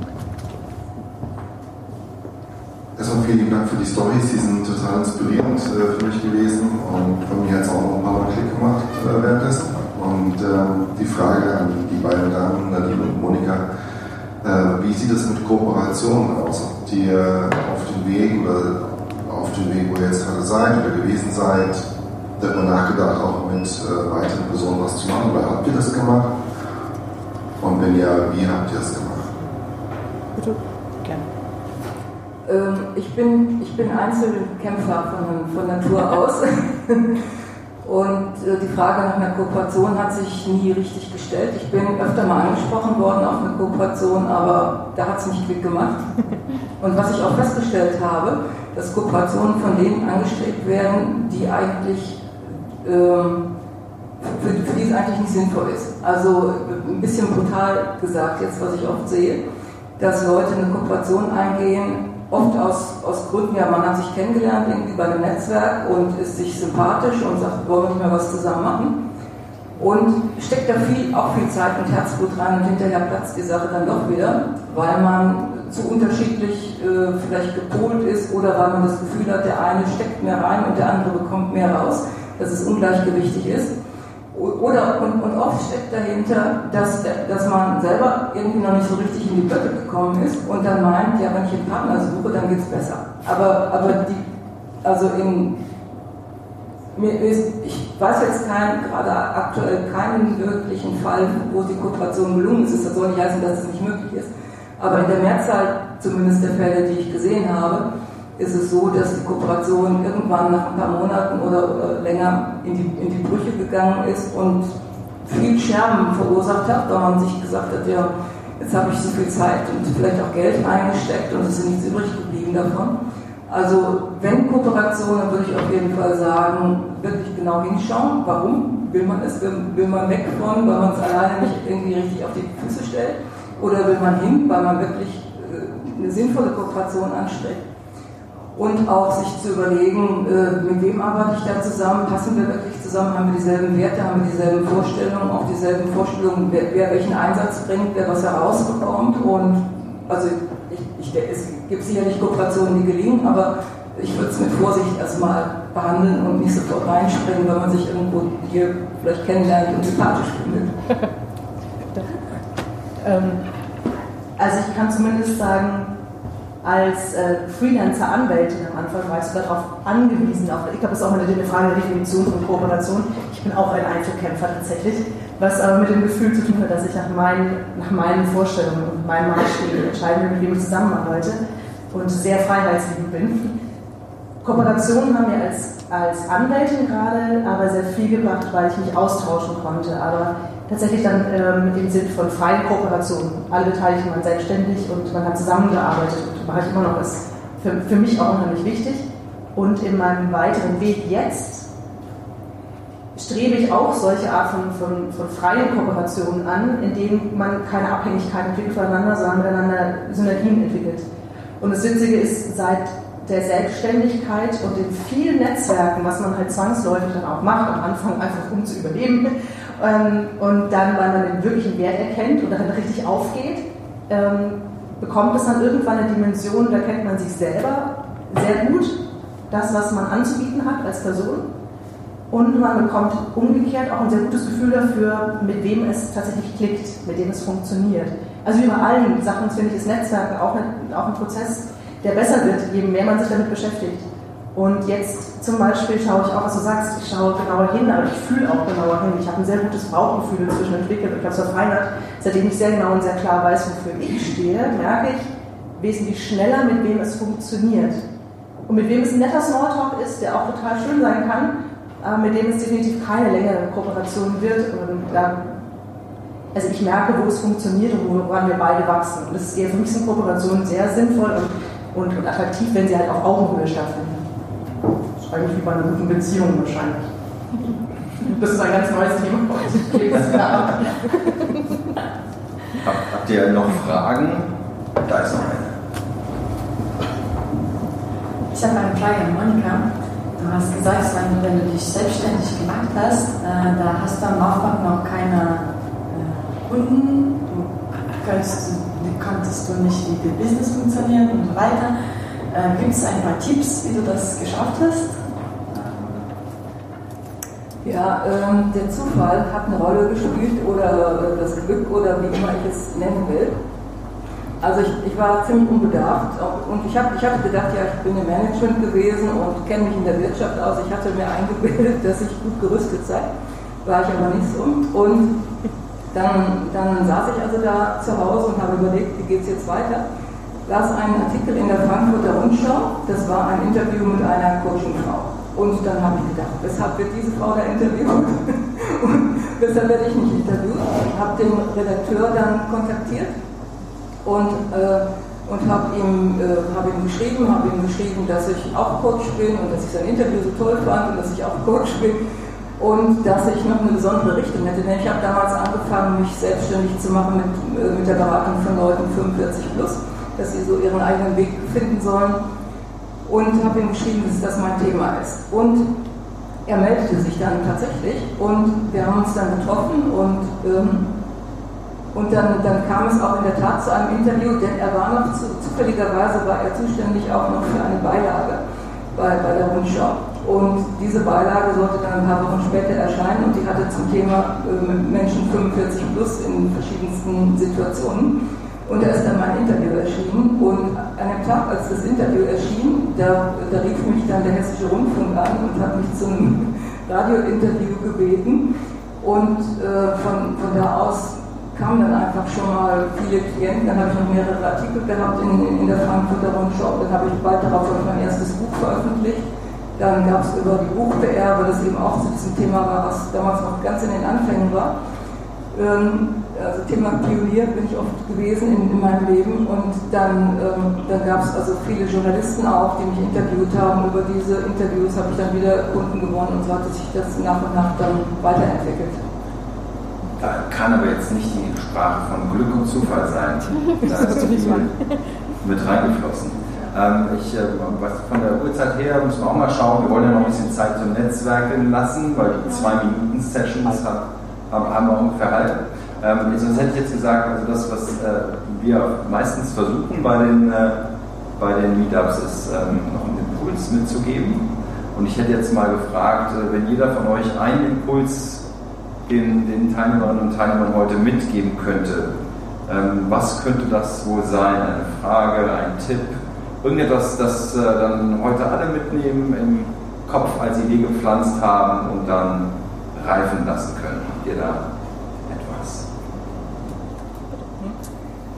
Erstmal vielen Dank für die Storys, die sind total inspirierend äh, für mich gewesen und bei mir hat es auch noch ein paar Mal Klick gemacht äh, währenddessen. Und ähm, die Frage an die beiden Damen, Nadine und Monika, äh, wie sieht es mit Kooperationen aus? Habt ihr auf dem Weg oder auf dem Weg, wo ihr jetzt gerade seid oder gewesen seid, darüber nachgedacht, auch mit äh, weiteren Personen was zu machen? Oder habt ihr das gemacht? Und wenn ja, wie habt ihr das gemacht? Bitte, gerne. Ähm, ich, bin, ich bin Einzelkämpfer von, von Natur aus. (laughs) Und äh, die Frage nach einer Kooperation hat sich nie richtig gestellt. Ich bin öfter mal angesprochen worden auf eine Kooperation, aber da hat es mich quick gemacht. (laughs) Und was ich auch festgestellt habe, dass Kooperationen von denen angestrebt werden, die eigentlich ähm, für, für die es eigentlich nicht sinnvoll ist. Also ein bisschen brutal gesagt, jetzt was ich oft sehe, dass Leute eine Kooperation eingehen, oft aus, aus Gründen, ja, man hat sich kennengelernt irgendwie bei einem Netzwerk und ist sich sympathisch und sagt, wollen wir nicht mehr was zusammen machen? Und steckt da viel, auch viel Zeit und Herzblut rein und hinterher platzt die Sache dann doch wieder, weil man zu unterschiedlich äh, vielleicht gepolt ist oder weil man das Gefühl hat, der eine steckt mehr rein und der andere bekommt mehr raus, dass es ungleichgewichtig ist. Oder, und, und oft steckt dahinter, dass, dass man selber irgendwie noch nicht so richtig in die Blöcke gekommen ist und dann meint, ja, wenn ich einen Partner suche, dann geht es besser. Aber, aber die, also in, mir ist, ich weiß jetzt kein, gerade aktuell keinen wirklichen Fall, wo die Kooperation gelungen ist. Das soll nicht heißen, dass es nicht möglich ist. Aber in der Mehrzahl zumindest der Fälle, die ich gesehen habe, ist es so, dass die Kooperation irgendwann nach ein paar Monaten oder, länger in die, in die Brüche gegangen ist und viel Scherben verursacht hat, weil man sich gesagt hat, ja, jetzt habe ich so viel Zeit und vielleicht auch Geld eingesteckt und es ist nichts übrig geblieben davon. Also wenn Kooperation, dann würde ich auf jeden Fall sagen, wirklich genau hinschauen, warum will man es, will, will man weg von, weil man es alleine nicht irgendwie richtig auf die Füße stellt, oder will man hin, weil man wirklich äh, eine sinnvolle Kooperation anstrebt und auch sich zu überlegen, äh, mit wem arbeite ich da zusammen, passen wir wirklich zusammen, haben wir dieselben Werte, haben wir dieselben Vorstellungen, auch dieselben Vorstellungen, wer, wer welchen Einsatz bringt, wer was herausbekommt? Und also ich, ich, es gibt sicherlich Kooperationen, die gelingen, aber ich würde es mit Vorsicht erstmal behandeln und nicht sofort reinspringen, wenn man sich irgendwo hier vielleicht kennenlernt und sympathisch findet. (laughs) ähm, also ich kann zumindest sagen, als äh, Freelancer-Anwältin am Anfang warst du darauf angewiesen, auch, ich glaube, das ist auch eine, eine Frage der Definition von Kooperation. Ich bin auch ein Einzelkämpfer tatsächlich, was aber mit dem Gefühl zu tun hat, dass ich nach meinen, nach meinen Vorstellungen und meinen Maßstäben entscheiden will, mit wem ich zusammenarbeite und sehr freiheitsliebend bin. Kooperationen haben mir als, als Anwältin gerade aber sehr viel gebracht, weil ich mich austauschen konnte. Aber tatsächlich dann ähm, im Sinn von freien Kooperationen. Alle Beteiligten waren selbstständig und man hat zusammengearbeitet und mache ich immer noch, ist für, für mich auch unheimlich wichtig. Und in meinem weiteren Weg jetzt strebe ich auch solche Art von, von, von freien Kooperationen an, in denen man keine Abhängigkeit entwickelt voneinander, sondern miteinander Synergien entwickelt. Und das Witzige ist, seit der Selbstständigkeit und den vielen Netzwerken, was man halt zwangsläufig dann auch macht, am Anfang einfach um zu überleben, und dann, weil man den wirklichen Wert erkennt und dann richtig aufgeht, ähm, bekommt es dann irgendwann eine Dimension, da kennt man sich selber sehr gut, das, was man anzubieten hat als Person. Und man bekommt umgekehrt auch ein sehr gutes Gefühl dafür, mit wem es tatsächlich klickt, mit dem es funktioniert. Also wie bei allen Sachen finde ich, ist Netzwerken auch auch ein Prozess, der besser wird, je mehr man sich damit beschäftigt. Und jetzt zum Beispiel schaue ich auch, was du sagst, ich schaue genauer hin, aber ich fühle auch genauer hin. Ich habe ein sehr gutes Bauchgefühl inzwischen entwickelt. Habe es verfeinert, seitdem ich sehr genau und sehr klar weiß, wofür ich stehe, merke ich wesentlich schneller, mit wem es funktioniert. Und mit wem es ein netter Smalltalk ist, der auch total schön sein kann, aber mit dem es definitiv keine längere Kooperation wird. Und also ich merke, wo es funktioniert und woran wir beide wachsen. Und das ist eher für mich sind Kooperationen sehr sinnvoll und, und, und attraktiv, wenn sie halt auf Augenhöhe stattfinden. Das ist eigentlich wie bei einer guten Beziehung wahrscheinlich. (laughs) Das ist ein ganz neues Thema. (laughs) Habt ihr noch Fragen? Da ist noch eine. Ich habe eine Frage an Monika. du hast gesagt, wenn du dich selbstständig gemacht hast, äh, da hast du am Anfang noch keine äh, Kunden, du, kannst, du konntest du nicht, wie das Business funktioniert und so weiter. Äh, Gibt es ein paar Tipps, wie du das geschafft hast? Ja, ähm, der Zufall hat eine Rolle gespielt oder das Glück oder wie immer ich es nennen will. Also ich, ich war ziemlich unbedarft und ich, hab, ich hatte gedacht, ja, ich bin im Management gewesen und kenne mich in der Wirtschaft aus. Ich hatte mir eingebildet, (laughs) dass ich gut gerüstet sei. War ich aber nicht so. Und dann, dann saß ich also da zu Hause und habe überlegt, wie geht es jetzt weiter. Las einen Artikel in der Frankfurter Rundschau, das war ein Interview mit einer Coachingfrau. Und dann habe ich gedacht, weshalb wird diese Frau da interviewt? (laughs) und weshalb werde ich nicht interviewt? Habe den Redakteur dann kontaktiert und, äh, und habe ihm, äh, hab ihm geschrieben, habe ihm geschrieben, dass ich auch Coach bin und dass ich sein Interview so toll fand und dass ich auch Coach bin und dass ich noch eine besondere Richtung hätte. Denn ich habe damals angefangen, mich selbstständig zu machen mit, äh, mit der Beratung von Leuten 45 plus, dass sie so ihren eigenen Weg finden sollen und habe ihm geschrieben, dass das mein Thema ist. Und er meldete sich dann tatsächlich und wir haben uns dann getroffen und ähm, und dann, dann kam es auch in der Tat zu einem Interview, denn er war noch, zu, zufälligerweise war er zuständig auch noch für eine Beilage bei, bei der Rundschau. Und diese Beilage sollte dann ein paar Wochen später erscheinen und die hatte zum Thema äh, Menschen 45 plus in verschiedensten Situationen. Und da ist dann mein Interview erschienen. Und an dem Tag, als das Interview erschien, da, da rief mich dann der Hessische Rundfunk an und hat mich zum (laughs) Radiointerview gebeten. Und äh, von, von da aus kamen dann einfach schon mal viele Klienten, dann habe ich noch mehrere Artikel gehabt in, in der Frankfurter Rundschau, dann habe ich bald darauf mein erstes Buch veröffentlicht. Dann gab es über die weil das eben auch zu diesem Thema war, was damals noch ganz in den Anfängen war. Ähm, also Thema Pionier bin ich oft gewesen in, in meinem Leben und dann, ähm, dann gab es also viele Journalisten auch, die mich interviewt haben. Über diese Interviews habe ich dann wieder Kunden gewonnen und so hat sich das nach und nach dann weiterentwickelt. Da kann aber jetzt nicht die Sprache von Glück und Zufall sein. (laughs) Da ist zu viel mit reingeflossen. Ähm, ich, äh, was von der Uhrzeit her müssen wir auch mal schauen. Wir wollen ja noch ein bisschen Zeit zum Netzwerken lassen, weil die zwei Minuten Sessions haben, haben wir ungefähr halt. Ähm, sonst hätte ich jetzt gesagt, also das, was äh, wir meistens versuchen bei den, äh, bei den Meetups, ist ähm, noch einen Impuls mitzugeben. Und ich hätte jetzt mal gefragt, äh, wenn jeder von euch einen Impuls den, den Teilnehmerinnen und Teilnehmern heute mitgeben könnte. Ähm, was könnte das wohl sein? Eine Frage, ein Tipp, irgendetwas, das äh, dann heute alle mitnehmen im Kopf als Idee gepflanzt haben und dann reifen lassen können. Habt ihr da etwas?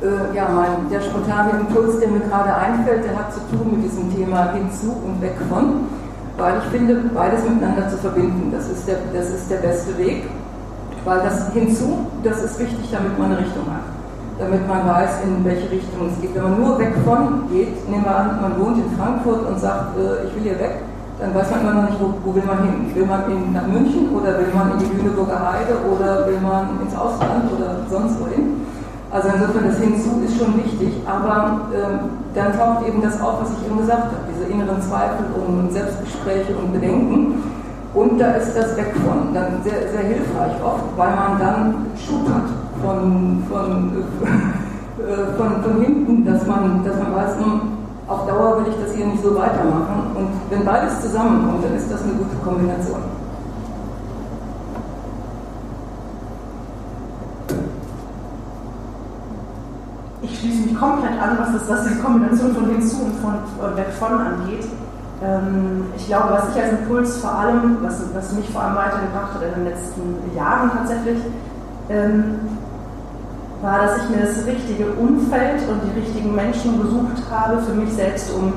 Äh, ja, mein, der spontane Impuls, der mir gerade einfällt, der hat zu tun mit diesem Thema hinzu und weg von, weil ich finde, beides miteinander zu verbinden, das ist der, das ist der beste Weg. Weil das hinzu, das ist wichtig, damit man eine Richtung hat. Damit man weiß, in welche Richtung es geht. Wenn man nur weg von geht, nehmen wir an, man wohnt in Frankfurt und sagt, äh, ich will hier weg, dann weiß man immer noch nicht, wo, wo will man hin. Will man in, nach München oder will man in die Lüneburger Heide oder will man ins Ausland oder sonst wohin? Also insofern das Hinzu ist schon wichtig, aber ähm, dann taucht eben das auf, was ich eben gesagt habe, diese inneren Zweifel und Selbstgespräche und Bedenken. Und da ist das Weg von dann sehr, sehr hilfreich oft, weil man dann Schub hat von, von, äh, (laughs) von, von hinten, dass man, dass man weiß, hm, auf Dauer will ich das hier nicht so weitermachen. Und wenn beides zusammenkommt, dann ist das eine gute Kombination. Ich schließe mich komplett an, was, das, was die Kombination von hinzu und von, von weg von angeht. Ähm, ich glaube, was ich als Impuls vor allem, was, was mich vor allem weitergebracht hat in den letzten Jahren tatsächlich, ähm, war, dass ich mir das richtige Umfeld und die richtigen Menschen gesucht habe für mich selbst, um,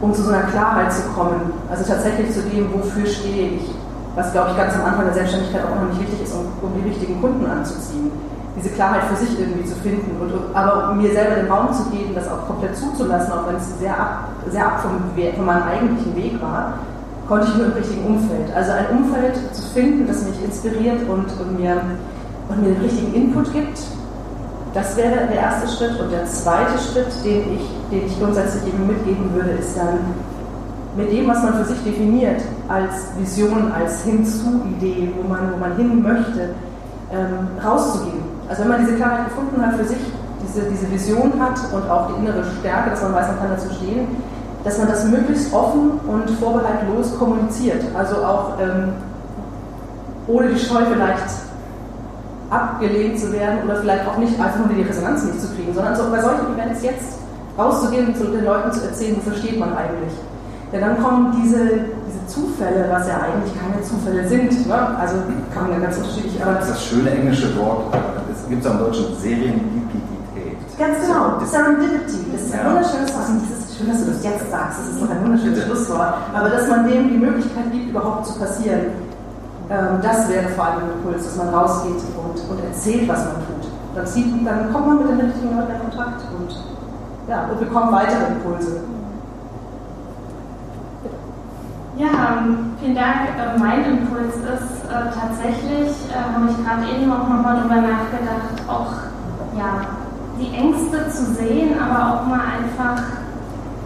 um zu so einer Klarheit zu kommen. Also tatsächlich zu dem, wofür stehe ich. Was, glaube ich, ganz am Anfang der Selbstständigkeit auch noch nicht wichtig ist, um, um die richtigen Kunden anzuziehen diese Klarheit für sich irgendwie zu finden und aber mir selber den Raum zu geben, das auch komplett zuzulassen, auch wenn es sehr ab, sehr ab vom, von meinem eigentlichen Weg war, konnte ich nur im richtigen Umfeld. Also ein Umfeld zu finden, das mich inspiriert und, und, mir, und mir den richtigen Input gibt, das wäre der erste Schritt. Und der zweite Schritt, den ich, den ich grundsätzlich eben mitgeben würde, ist dann mit dem, was man für sich definiert, als Vision, als Hinzu-Idee, wo man, wo man hin möchte, ähm, rauszugehen. Also wenn man diese Klarheit gefunden hat für sich, diese, diese Vision hat und auch die innere Stärke, dass man weiß, man kann dazu stehen, dass man das möglichst offen und vorbehaltlos kommuniziert. Also auch ähm, ohne die Scheu vielleicht abgelehnt zu werden oder vielleicht auch nicht einfach nur die Resonanz nicht zu kriegen, sondern so bei solchen Events jetzt rauszugehen und den Leuten zu erzählen, wofür steht man eigentlich. Denn dann kommen diese, diese Zufälle, was ja eigentlich keine Zufälle sind. Ne? Also kann man ja ganz unterschiedlich. Aber das, das schöne englische Wort, gibt es am Deutschen Serienlipidität. Ganz genau, Serendipity. Das ist ein ja. wunderschönes Wort. Das ist schön, dass du das jetzt sagst. Das ist doch ein wunderschönes Schlusswort. Aber dass man dem die Möglichkeit gibt, überhaupt zu passieren, ähm, das wäre vor allem ein Impuls, dass man rausgeht und, und erzählt, was man tut. Dann, sieht, dann kommt man mit den richtigen Leuten in Kontakt und, ja, und bekommt weitere Impulse. Ja, ähm, vielen Dank. Äh, mein Impuls ist äh, tatsächlich, äh, habe ich gerade eben auch nochmal drüber nachgedacht, auch ja, die Ängste zu sehen, aber auch mal einfach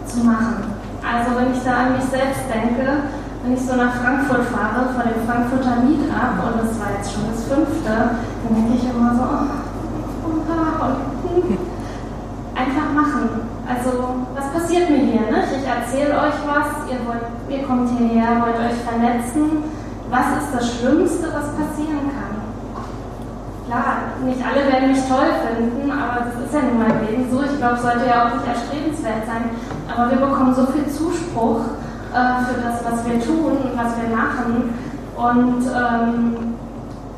zu machen. Also wenn ich da an mich selbst denke, wenn ich so nach Frankfurt fahre, vor dem Frankfurter Meetup, und das war jetzt schon das fünfte, dann denke ich immer so, oh, einfach machen. Also, was passiert mir hier? Ne? Ich erzähle euch was, ihr, wollt, ihr kommt hierher, wollt euch vernetzen. Was ist das Schlimmste, was passieren kann? Klar, nicht alle werden mich toll finden, aber das ist ja nun mal Leben so. Ich glaube, es sollte ja auch nicht erstrebenswert sein. Aber wir bekommen so viel Zuspruch äh, für das, was wir tun und was wir machen. Und ähm,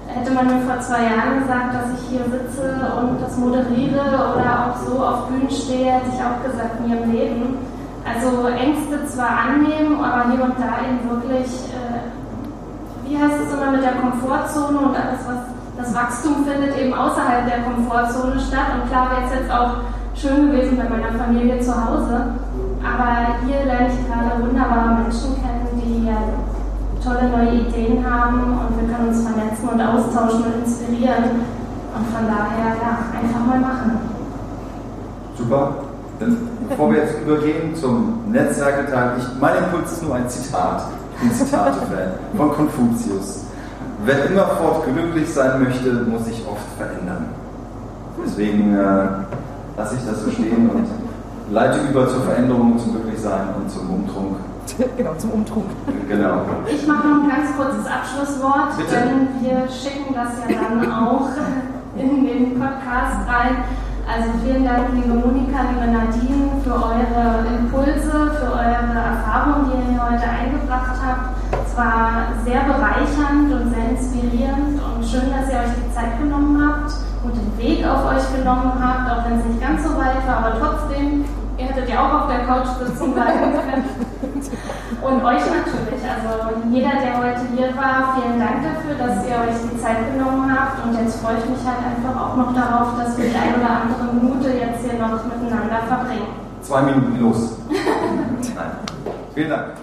hätte man mir vor zwei Jahren gesagt, dass ich hier sitze und das moderiere oder auch so auf Bühnen stehe, hätte ich auch gesagt, nie im Leben. Also Ängste zwar annehmen, aber hier und da eben wirklich, wie heißt es immer, mit der Komfortzone und alles, was das Wachstum findet eben außerhalb der Komfortzone statt. Und klar wäre es jetzt auch schön gewesen bei meiner Familie zu Hause. Aber hier lerne ich gerade wunderbare Menschen kennen, die ja tolle neue Ideen haben und wir können uns vernetzen und austauschen und inspirieren. Und von daher, ja, einfach mal machen. Super. Bevor wir jetzt übergehen zum Netzwerketeil, ich, mein Impuls ist nur ein Zitat. Bin Zitate-Fan von Konfuzius. Wer immerfort glücklich sein möchte, muss sich oft verändern. Deswegen äh, lasse ich das so stehen und leite über zur Veränderung, zum Glücklichsein und zum Umtrunk. (laughs) Genau, zum Umtrunk. Genau. Ich mache noch ein ganz kurzes Abschlusswort, Bitte. denn wir schicken das ja dann auch in den Podcast rein. Also vielen Dank, liebe Monika, liebe Nadine, für eure Impulse, für eure Erfahrungen, die ihr hier heute eingebracht habt. Es war sehr bereichernd und sehr inspirierend und schön, dass ihr euch die Zeit genommen habt und den Weg auf euch genommen habt, auch wenn es nicht ganz so weit war, aber trotzdem, ihr hättet ja auch auf der Couch sitzen bleiben können. Und euch natürlich, also jeder, der heute hier war, vielen Dank dafür, dass ihr euch die Zeit genommen habt. Und jetzt freue ich mich halt einfach auch noch darauf, dass wir die ein oder andere Minute jetzt hier noch miteinander verbringen. Zwei Minuten los. (laughs) Vielen Dank.